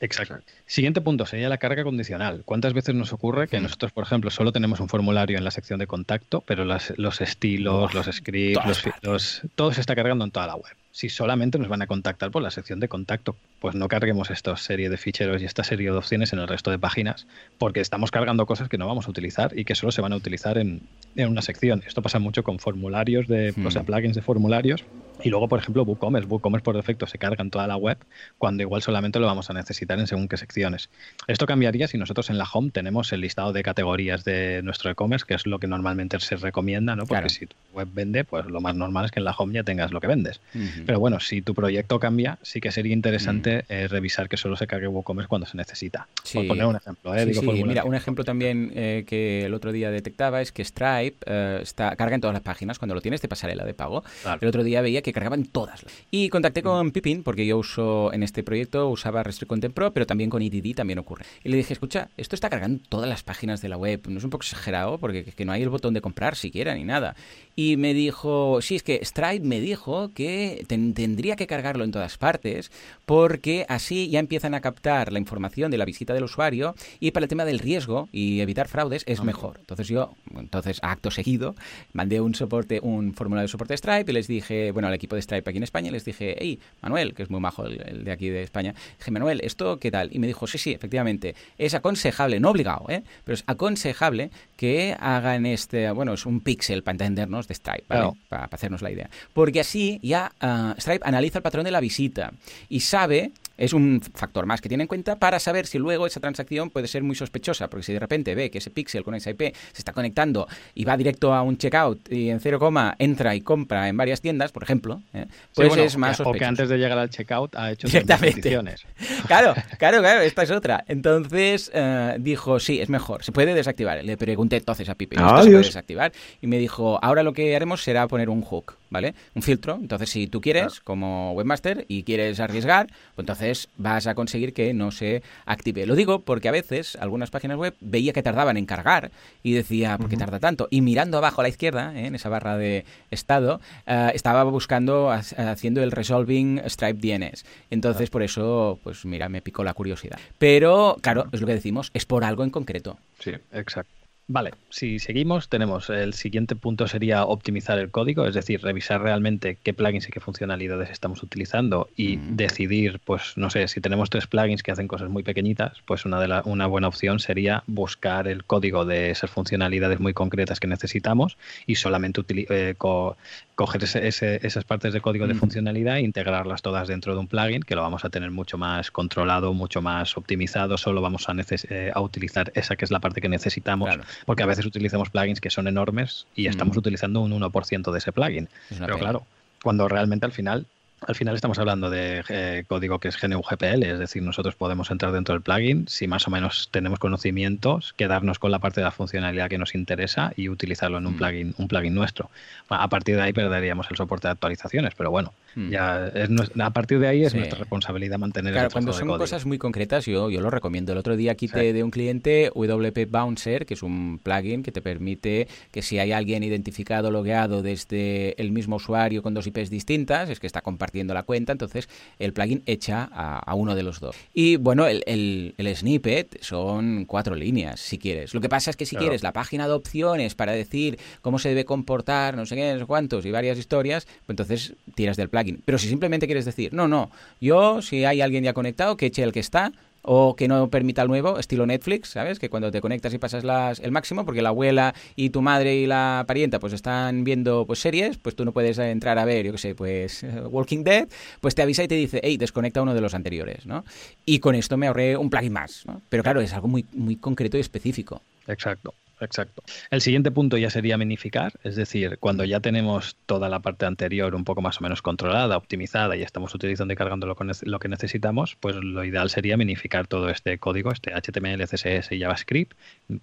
Exacto. Siguiente punto sería la carga condicional. ¿Cuántas veces nos ocurre que nosotros, por ejemplo, solo tenemos un formulario en la sección de contacto, pero los estilos, los scripts, los, todo se está cargando en toda la web? Si solamente nos van a contactar por la sección de contacto, pues no carguemos esta serie de ficheros y esta serie de opciones en el resto de páginas, porque estamos cargando cosas que no vamos a utilizar y que solo se van a utilizar en, una sección. Esto pasa mucho con formularios de, o sea, hmm. plugins de formularios y luego, por ejemplo, WooCommerce. WooCommerce por defecto se carga en toda la web cuando igual solamente lo vamos a necesitar en según qué secciones. Esto cambiaría si nosotros en la home tenemos el listado de categorías de nuestro e-commerce, que es lo que normalmente se recomienda, ¿no? Porque si tu web vende, pues lo más normal es que en la home ya tengas lo que vendes. Pero bueno, si tu proyecto cambia, sí que sería interesante eh, revisar que solo se cargue WooCommerce cuando se necesita. Por poner un ejemplo. ¿eh? Mira, un ejemplo también eh, que el otro día detectaba es que Stripe eh, está, carga en todas las páginas. Cuando lo tienes de pasarela de pago. El otro día veía que cargaban todas. Y contacté con Pipin, porque yo uso en este proyecto, usaba Restrict Content Pro, pero también con EDD también ocurre. Y le dije, escucha, esto está cargando todas las páginas de la web, ¿no es un poco exagerado? Porque que no hay el botón de comprar siquiera ni nada. Y me dijo, sí, es que Stripe me dijo que tendría que cargarlo en todas partes, porque así ya empiezan a captar la información de la visita del usuario y para el tema del riesgo y evitar fraudes es mejor. Entonces yo, entonces acto seguido, mandé un soporte, un formulario de soporte de Stripe y les dije, bueno, equipo de Stripe aquí en España, les dije, hey, Manuel, que es muy majo el, de aquí de España, dije, Manuel, ¿esto qué tal? Y me dijo, sí, sí, efectivamente, es aconsejable, no obligado, ¿eh? pero es aconsejable que hagan este, bueno, es un pixel para entendernos de Stripe, ¿vale? Para, hacernos la idea. Porque así ya uh, Stripe analiza el patrón de la visita y sabe es un factor más que tiene en cuenta para saber si luego esa transacción puede ser muy sospechosa, porque si de repente ve que ese pixel con esa IP se está conectando y va directo a un checkout y en 0, entra y compra en varias tiendas, por ejemplo, ¿eh? pues es más sospechoso. O que antes de llegar al checkout ha hecho peticiones. claro, claro, claro, esta es otra. Entonces eh, dijo, sí, es mejor, se puede desactivar. Le pregunté entonces a Pipe, ¿esto se puede desactivar? Y me dijo, ahora lo que haremos será poner un hook. ¿Vale? Un filtro. Entonces, si tú quieres, como webmaster, y quieres arriesgar, pues entonces vas a conseguir que no se active. Lo digo porque a veces algunas páginas web veía que tardaban en cargar y decía, ¿por qué tarda tanto? Y mirando abajo a la izquierda, ¿eh? en esa barra de estado, eh, estaba buscando, haciendo el resolving Stripe DNS. Entonces, por eso, pues mira, me picó la curiosidad. Pero, claro, es lo que decimos, es por algo en concreto. Sí, exacto. Vale, si seguimos, tenemos el siguiente punto sería optimizar el código, es decir, revisar realmente qué plugins y qué funcionalidades estamos utilizando y decidir, pues no sé, si tenemos tres plugins que hacen cosas muy pequeñitas, pues una, de la, una buena opción sería buscar el código de esas funcionalidades muy concretas que necesitamos y solamente eh, coger esas partes de código de funcionalidad e integrarlas todas dentro de un plugin que lo vamos a tener mucho más controlado, mucho más optimizado, solo vamos a, eh, a utilizar esa que es la parte que necesitamos porque a veces utilizamos plugins que son enormes y estamos utilizando un 1% de ese plugin. Pero claro, cuando realmente al final al final estamos hablando de eh, código que es GNU GPL, es decir, nosotros podemos entrar dentro del plugin si más o menos tenemos conocimientos, quedarnos con la parte de la funcionalidad que nos interesa y utilizarlo en un plugin, un plugin nuestro. a partir de ahí perderíamos el soporte de actualizaciones, pero bueno, Hmm. Ya a partir de ahí es nuestra responsabilidad mantener claro, cuando son cosas muy concretas yo, yo lo recomiendo. El otro día quité de un cliente WP Bouncer, que es un plugin que te permite que si hay alguien identificado, logueado desde el mismo usuario con dos IPs distintas, es que está compartiendo la cuenta, entonces el plugin echa a, uno de los dos. Y bueno, el, el, snippet son cuatro líneas, si quieres. Lo que pasa es que si quieres la página de opciones para decir cómo se debe comportar, no sé qué, no sé cuántos y varias historias, pues entonces tiras del plugin pero si simplemente quieres decir, no, no, yo, si hay alguien ya conectado, que eche el que está, o que no permita el nuevo, estilo Netflix, ¿sabes? Que cuando te conectas y pasas las, el máximo, porque la abuela y tu madre y la parienta pues están viendo pues series, pues tú no puedes entrar a ver, yo qué sé, pues Walking Dead, pues te avisa y te dice, hey, desconecta uno de los anteriores, ¿no? Y con esto me ahorré un plugin más, ¿no? Pero claro, es algo muy, muy concreto y específico. Exacto. Exacto. El siguiente punto ya sería minificar, es decir, cuando ya tenemos toda la parte anterior un poco más o menos controlada, optimizada y estamos utilizando y cargando lo, lo que necesitamos, pues lo ideal sería minificar todo este código, este HTML, CSS y JavaScript,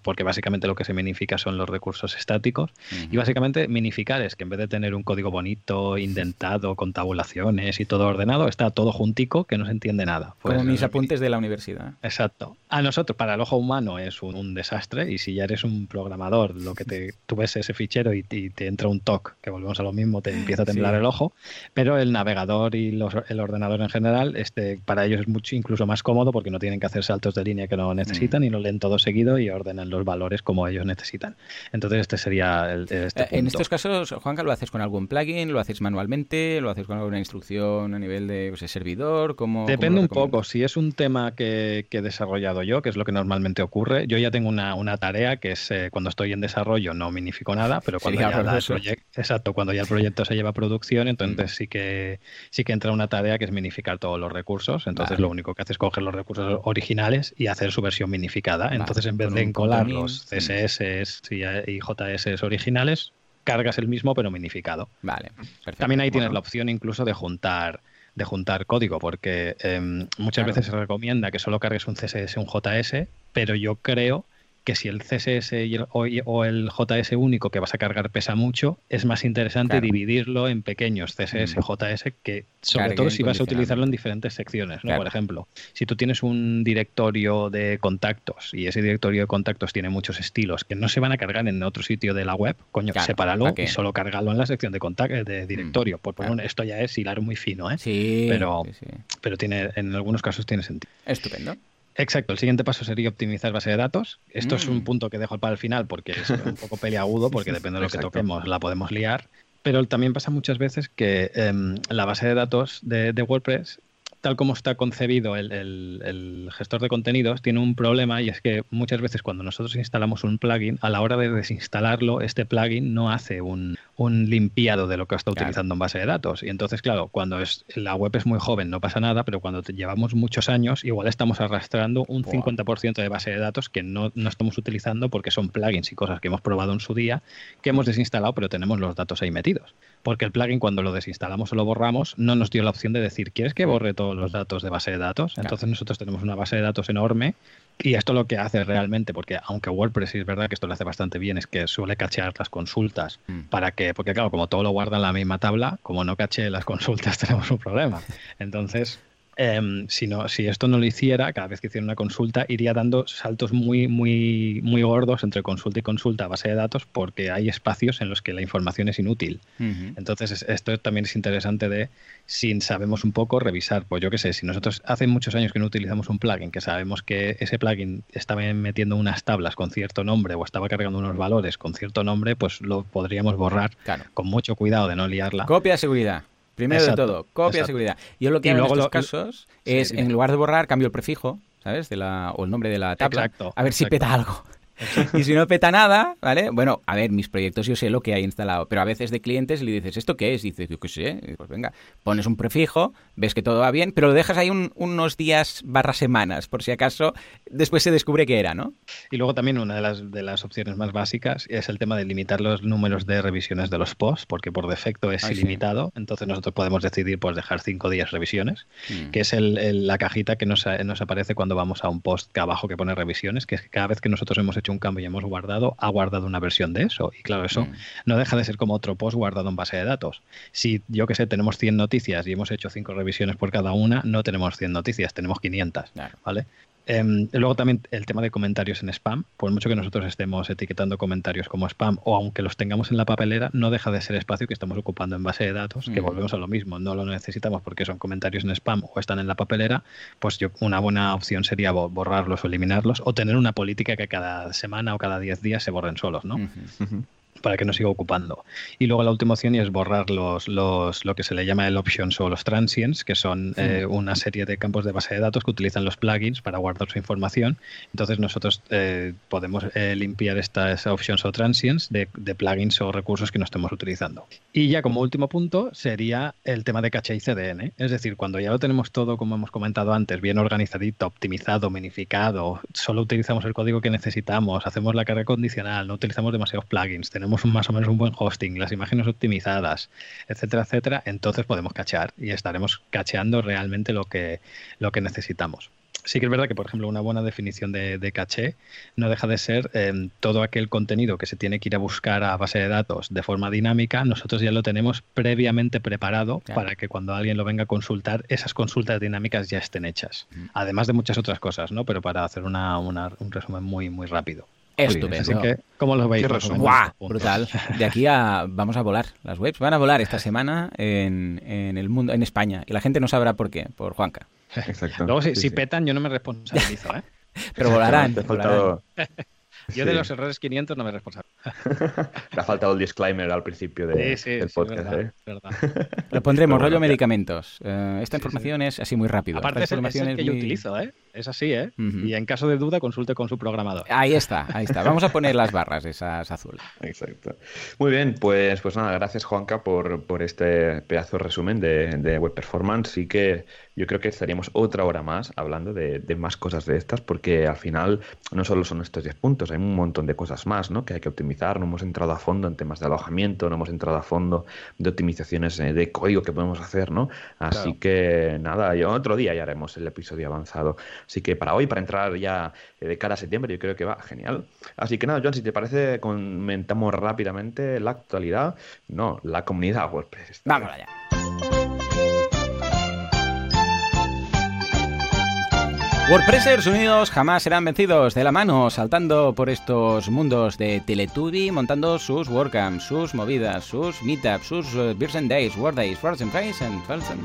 porque básicamente lo que se minifica son los recursos estáticos. Y básicamente minificar es que en vez de tener un código bonito, indentado, con tabulaciones y todo ordenado, está todo juntico que no se entiende nada. Como mis apuntes de la universidad. Exacto. A nosotros, para el ojo humano, es un, desastre y si ya eres un programador, lo que te, tú ves ese fichero y, te entra un TOC, que volvemos a lo mismo, te empieza a temblar el ojo, pero el navegador y el ordenador en general, este, para ellos es mucho incluso más cómodo porque no tienen que hacer saltos de línea que no necesitan mm. y lo leen todo seguido y ordenan los valores como ellos necesitan. Entonces este sería el, este eh, En estos casos, Juanca, ¿lo haces con algún plugin? ¿Lo haces manualmente? ¿Lo haces con alguna instrucción a nivel de pues, servidor? ¿Cómo, Depende un poco. Si es un tema que, que, he desarrollado yo, que es lo que normalmente ocurre, yo ya tengo una, una tarea que es eh, cuando estoy en desarrollo no minifico nada, pero cuando ya, el exacto, cuando ya el proyecto se lleva a producción, entonces mm. sí que sí que entra una tarea que es minificar todos los recursos. Entonces lo único que hace es coger los recursos originales y hacer su versión minificada. Entonces en vez de encolar los CSS y, JS originales, cargas el mismo pero minificado. Vale. También ahí tienes la opción incluso de juntar de juntar código, porque em, muchas veces se recomienda que solo cargues un CSS, un JS, pero yo creo que si el CSS o, el JS único que vas a cargar pesa mucho, es más interesante dividirlo en pequeños CSS, mm. JS, que sobre todo si vas a utilizarlo en diferentes secciones. ¿no? Por ejemplo, si tú tienes un directorio de contactos y ese directorio de contactos tiene muchos estilos que no se van a cargar en otro sitio de la web, coño, sepáralo y solo cargalo en la sección de, de mm. directorio. Por poner, esto ya es hilar muy fino, ¿eh? Sí, pero, pero tiene, en algunos casos tiene sentido. Estupendo. Exacto, el siguiente paso sería optimizar base de datos. Esto es un mm. punto que dejo para el final porque es un poco peliagudo, porque depende de lo que toquemos, la podemos liar. Pero también pasa muchas veces que em, la base de datos de, de WordPress tal como está concebido el, gestor de contenidos, tiene un problema y es que muchas veces cuando nosotros instalamos un plugin, a la hora de desinstalarlo, este plugin no hace un, limpiado de lo que está utilizando en base de datos. Y entonces, claro, cuando es, la web es muy joven no pasa nada, pero cuando llevamos muchos años, igual estamos arrastrando un 50% de base de datos que no, no estamos utilizando porque son plugins y cosas que hemos probado en su día, que hemos desinstalado, pero tenemos los datos ahí metidos porque el plugin cuando lo desinstalamos o lo borramos no nos dio la opción de decir, ¿quieres que borre todos los datos de base de datos? Entonces nosotros tenemos una base de datos enorme y esto lo que hace realmente, porque aunque WordPress es verdad que esto lo hace bastante bien, es que suele cachear las consultas mm. para que, porque claro, como todo lo guarda en la misma tabla, como no cache las consultas tenemos un problema. Entonces, Em, si, si esto no lo hiciera, cada vez que hiciera una consulta, iría dando saltos muy, muy, muy gordos entre consulta y consulta a base de datos porque hay espacios en los que la información es inútil. Entonces, esto también es interesante de, si sabemos un poco, revisar. Pues yo qué sé, si nosotros hace muchos años que no utilizamos un plugin, que sabemos que ese plugin estaba metiendo unas tablas con cierto nombre o estaba cargando unos valores con cierto nombre, pues lo podríamos borrar con mucho cuidado de no liarla. Copia de seguridad. Primero de todo, copia de seguridad. Yo lo que hago en estos casos es, en lugar de borrar, cambio el prefijo, ¿sabes? De la, o el nombre de la tabla. a ver si peta algo y si no peta nada, ¿vale? Bueno, a ver, mis proyectos yo sé lo que hay instalado, pero a veces de clientes le dices, ¿esto qué es? Y dices, yo qué sé, pues venga, pones un prefijo, ves que todo va bien, pero lo dejas ahí unos días barra semanas, por si acaso después se descubre que era, ¿no? Y luego también una de las, de las opciones más básicas es el tema de limitar los números de revisiones de los posts, porque por defecto es ilimitado, entonces nosotros podemos decidir pues dejar cinco días revisiones, mm. que es el, la cajita que nos, nos aparece cuando vamos a un post que abajo que pone revisiones, que es que cada vez que nosotros hemos hecho un cambio y hemos guardado, ha guardado una versión de eso. Y claro, eso mm. no deja de ser como otro post guardado en base de datos. Si yo que sé, tenemos 100 noticias y hemos hecho 5 revisiones por cada una, no tenemos 100 noticias, tenemos 500. ¿vale? Em, luego también el tema de comentarios en spam. Por mucho que nosotros estemos etiquetando comentarios como spam o aunque los tengamos en la papelera, no deja de ser espacio que estamos ocupando en base de datos, que mm. volvemos a lo mismo. No lo necesitamos porque son comentarios en spam o están en la papelera. Pues yo, una buena opción sería borrarlos o eliminarlos o tener una política que cada semana o cada 10 días se borren solos, ¿no? Para que no siga ocupando. Y luego la última opción es borrar los, los, lo que se le llama el options o los transients, que son eh, una serie de campos de base de datos que utilizan los plugins para guardar su información. Entonces nosotros eh, podemos eh, limpiar estas options o transients de, de, plugins o recursos que no estemos utilizando. Y ya como último punto sería el tema de caché y CDN. Es decir, cuando ya lo tenemos todo, como hemos comentado antes, bien organizadito, optimizado, minificado, solo utilizamos el código que necesitamos, hacemos la carga condicional, no utilizamos demasiados plugins, tenemos tenemos un, más o menos un buen hosting, las imágenes optimizadas, etcétera, etcétera, entonces podemos cachear y estaremos cacheando realmente lo que, lo que necesitamos. Sí que es verdad que, por ejemplo, una buena definición de, caché no deja de ser em, todo aquel contenido que se tiene que ir a buscar a base de datos de forma dinámica, nosotros ya lo tenemos previamente preparado para que cuando alguien lo venga a consultar, esas consultas dinámicas ya estén hechas. Además de muchas otras cosas, ¿no? Pero para hacer una, un resumen muy, muy rápido. Estupendo. Así que, ¿cómo lo veis? ¡Guau! Brutal. De aquí a vamos a volar. Las webs van a volar esta semana en, en, el mundo, en España. Y la gente no sabrá por qué, por Juanca. Exacto. Luego, si, si petan, yo no me responsabilizo, ¿eh? Pero volarán. volarán. Yo de los errores 500 no me responsable. Le ha faltado el disclaimer al principio de, del podcast. ¿eh? Lo pondremos, rollo medicamentos. Uh, esta información es así muy rápido. Aparte esta es, el, es que yo utilizo, ¿eh? Es así, ¿eh? Uh -huh. Y en caso de duda, consulte con su programador. Ahí está, ahí está. Vamos a poner las barras, esas azul. Exacto. Muy bien, pues, pues nada, gracias Juanca por, por este pedazo de resumen de, de Web Performance. Y que yo creo que estaríamos otra hora más hablando de, de, más cosas de estas, porque al final no solo son estos 10 puntos, hay un montón de cosas más ¿no? que hay que optimizar. No hemos entrado a fondo en temas de alojamiento, no hemos entrado a fondo de optimizaciones eh, de código que podemos hacer, ¿no? Así claro. que nada, yo otro día ya haremos el episodio avanzado. Así que para hoy, para entrar ya de cara a septiembre, yo creo que va genial. Así que nada, John, si te parece, comentamos rápidamente la actualidad, no, la comunidad WordPress. Vamos allá. WordPressers unidos jamás serán vencidos de la mano, saltando por estos mundos de Teletubby, montando sus WordCamps, sus movidas, sus meetups, sus uh, Beers and Days, Word Days, Frozen Face and Frozen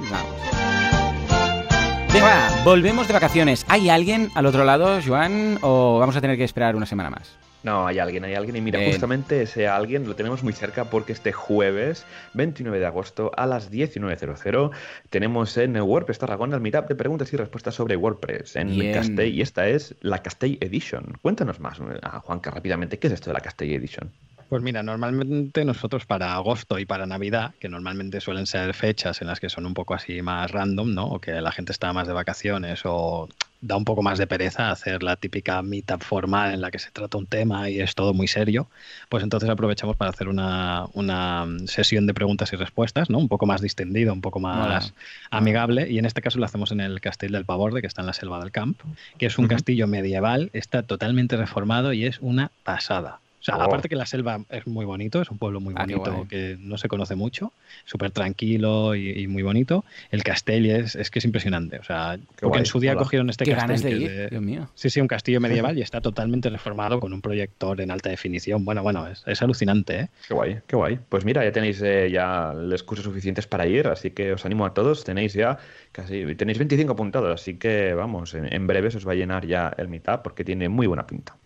Venga, volvemos de vacaciones. ¿Hay alguien al otro lado, Joan, o vamos a tener que esperar una semana más? No, hay alguien, hay alguien. Y mira, Bien. justamente ese alguien lo tenemos muy cerca porque este jueves, 29 de agosto, a las 19.00, tenemos en WordPress Tarragona el meetup de preguntas y respuestas sobre WordPress en Bien. Castell. Y esta es la Castell Edition. Cuéntanos más, Juanca, rápidamente, ¿qué es esto de la Castell Edition? Pues mira, normalmente nosotros para agosto y para Navidad, que normalmente suelen ser fechas en las que son un poco así más random, ¿no? O que la gente está más de vacaciones o da un poco más de pereza hacer la típica meetup formal en la que se trata un tema y es todo muy serio, pues entonces aprovechamos para hacer una, una sesión de preguntas y respuestas, ¿no? Un poco más distendido, un poco más amigable y en este caso lo hacemos en el Castell del Pavorde, que está en la selva del Camp, que es un uh -huh. castillo medieval, está totalmente reformado y es una pasada. O sea, oh. aparte que la selva es muy bonito, es un pueblo muy bonito ah, que no se conoce mucho, súper tranquilo y, y, muy bonito. El castell es, es que es impresionante. O sea, qué porque guay. en su día Hola. cogieron este Qué castell. De ir, de... Dios mío. Sí, sí, un castillo medieval y está totalmente reformado con un proyector en alta definición. Bueno, bueno, es, es alucinante, ¿eh? Qué guay, qué guay. Pues mira, ya tenéis eh, ya los cursos suficientes para ir, así que os animo a todos. Tenéis ya casi, tenéis 25 apuntados, así que vamos, en, en breve se os va a llenar ya el mitad porque tiene muy buena pinta.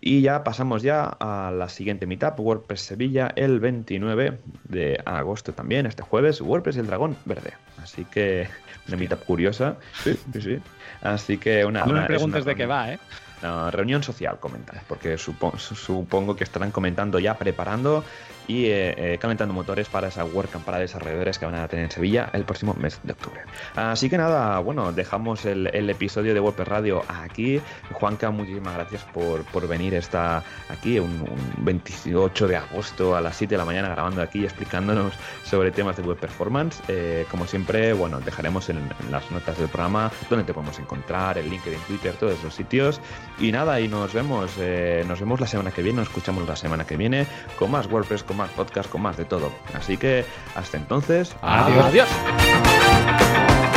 Y ya pasamos ya a la siguiente meetup, WordPress Sevilla, el 29 de agosto también, este jueves, WordPress y el dragón verde. Así que una meetup curiosa. Sí, sí, sí. Así que una... No me preguntes de qué va, ¿eh? No, reunión social, comentan, porque supongo, supongo que estarán comentando ya, preparando y eh, eh, calentando motores para esa WordCamp para desarrolladores que van a tener en Sevilla el próximo mes de octubre. Así que nada, bueno, dejamos el, episodio de WordPress Radio aquí. Juanca, muchísimas gracias por, por venir esta aquí un, un, 28 de agosto a las 7 de la mañana grabando aquí y explicándonos sobre temas de web performance. Eh, como siempre, bueno, dejaremos en, las notas del programa donde te podemos encontrar, el LinkedIn, Twitter, todos esos sitios. Y nada, y nos vemos, nos vemos la semana que viene, nos escuchamos la semana que viene con más WordPress, con más podcast, con más de todo. Así que hasta entonces, adiós. adiós.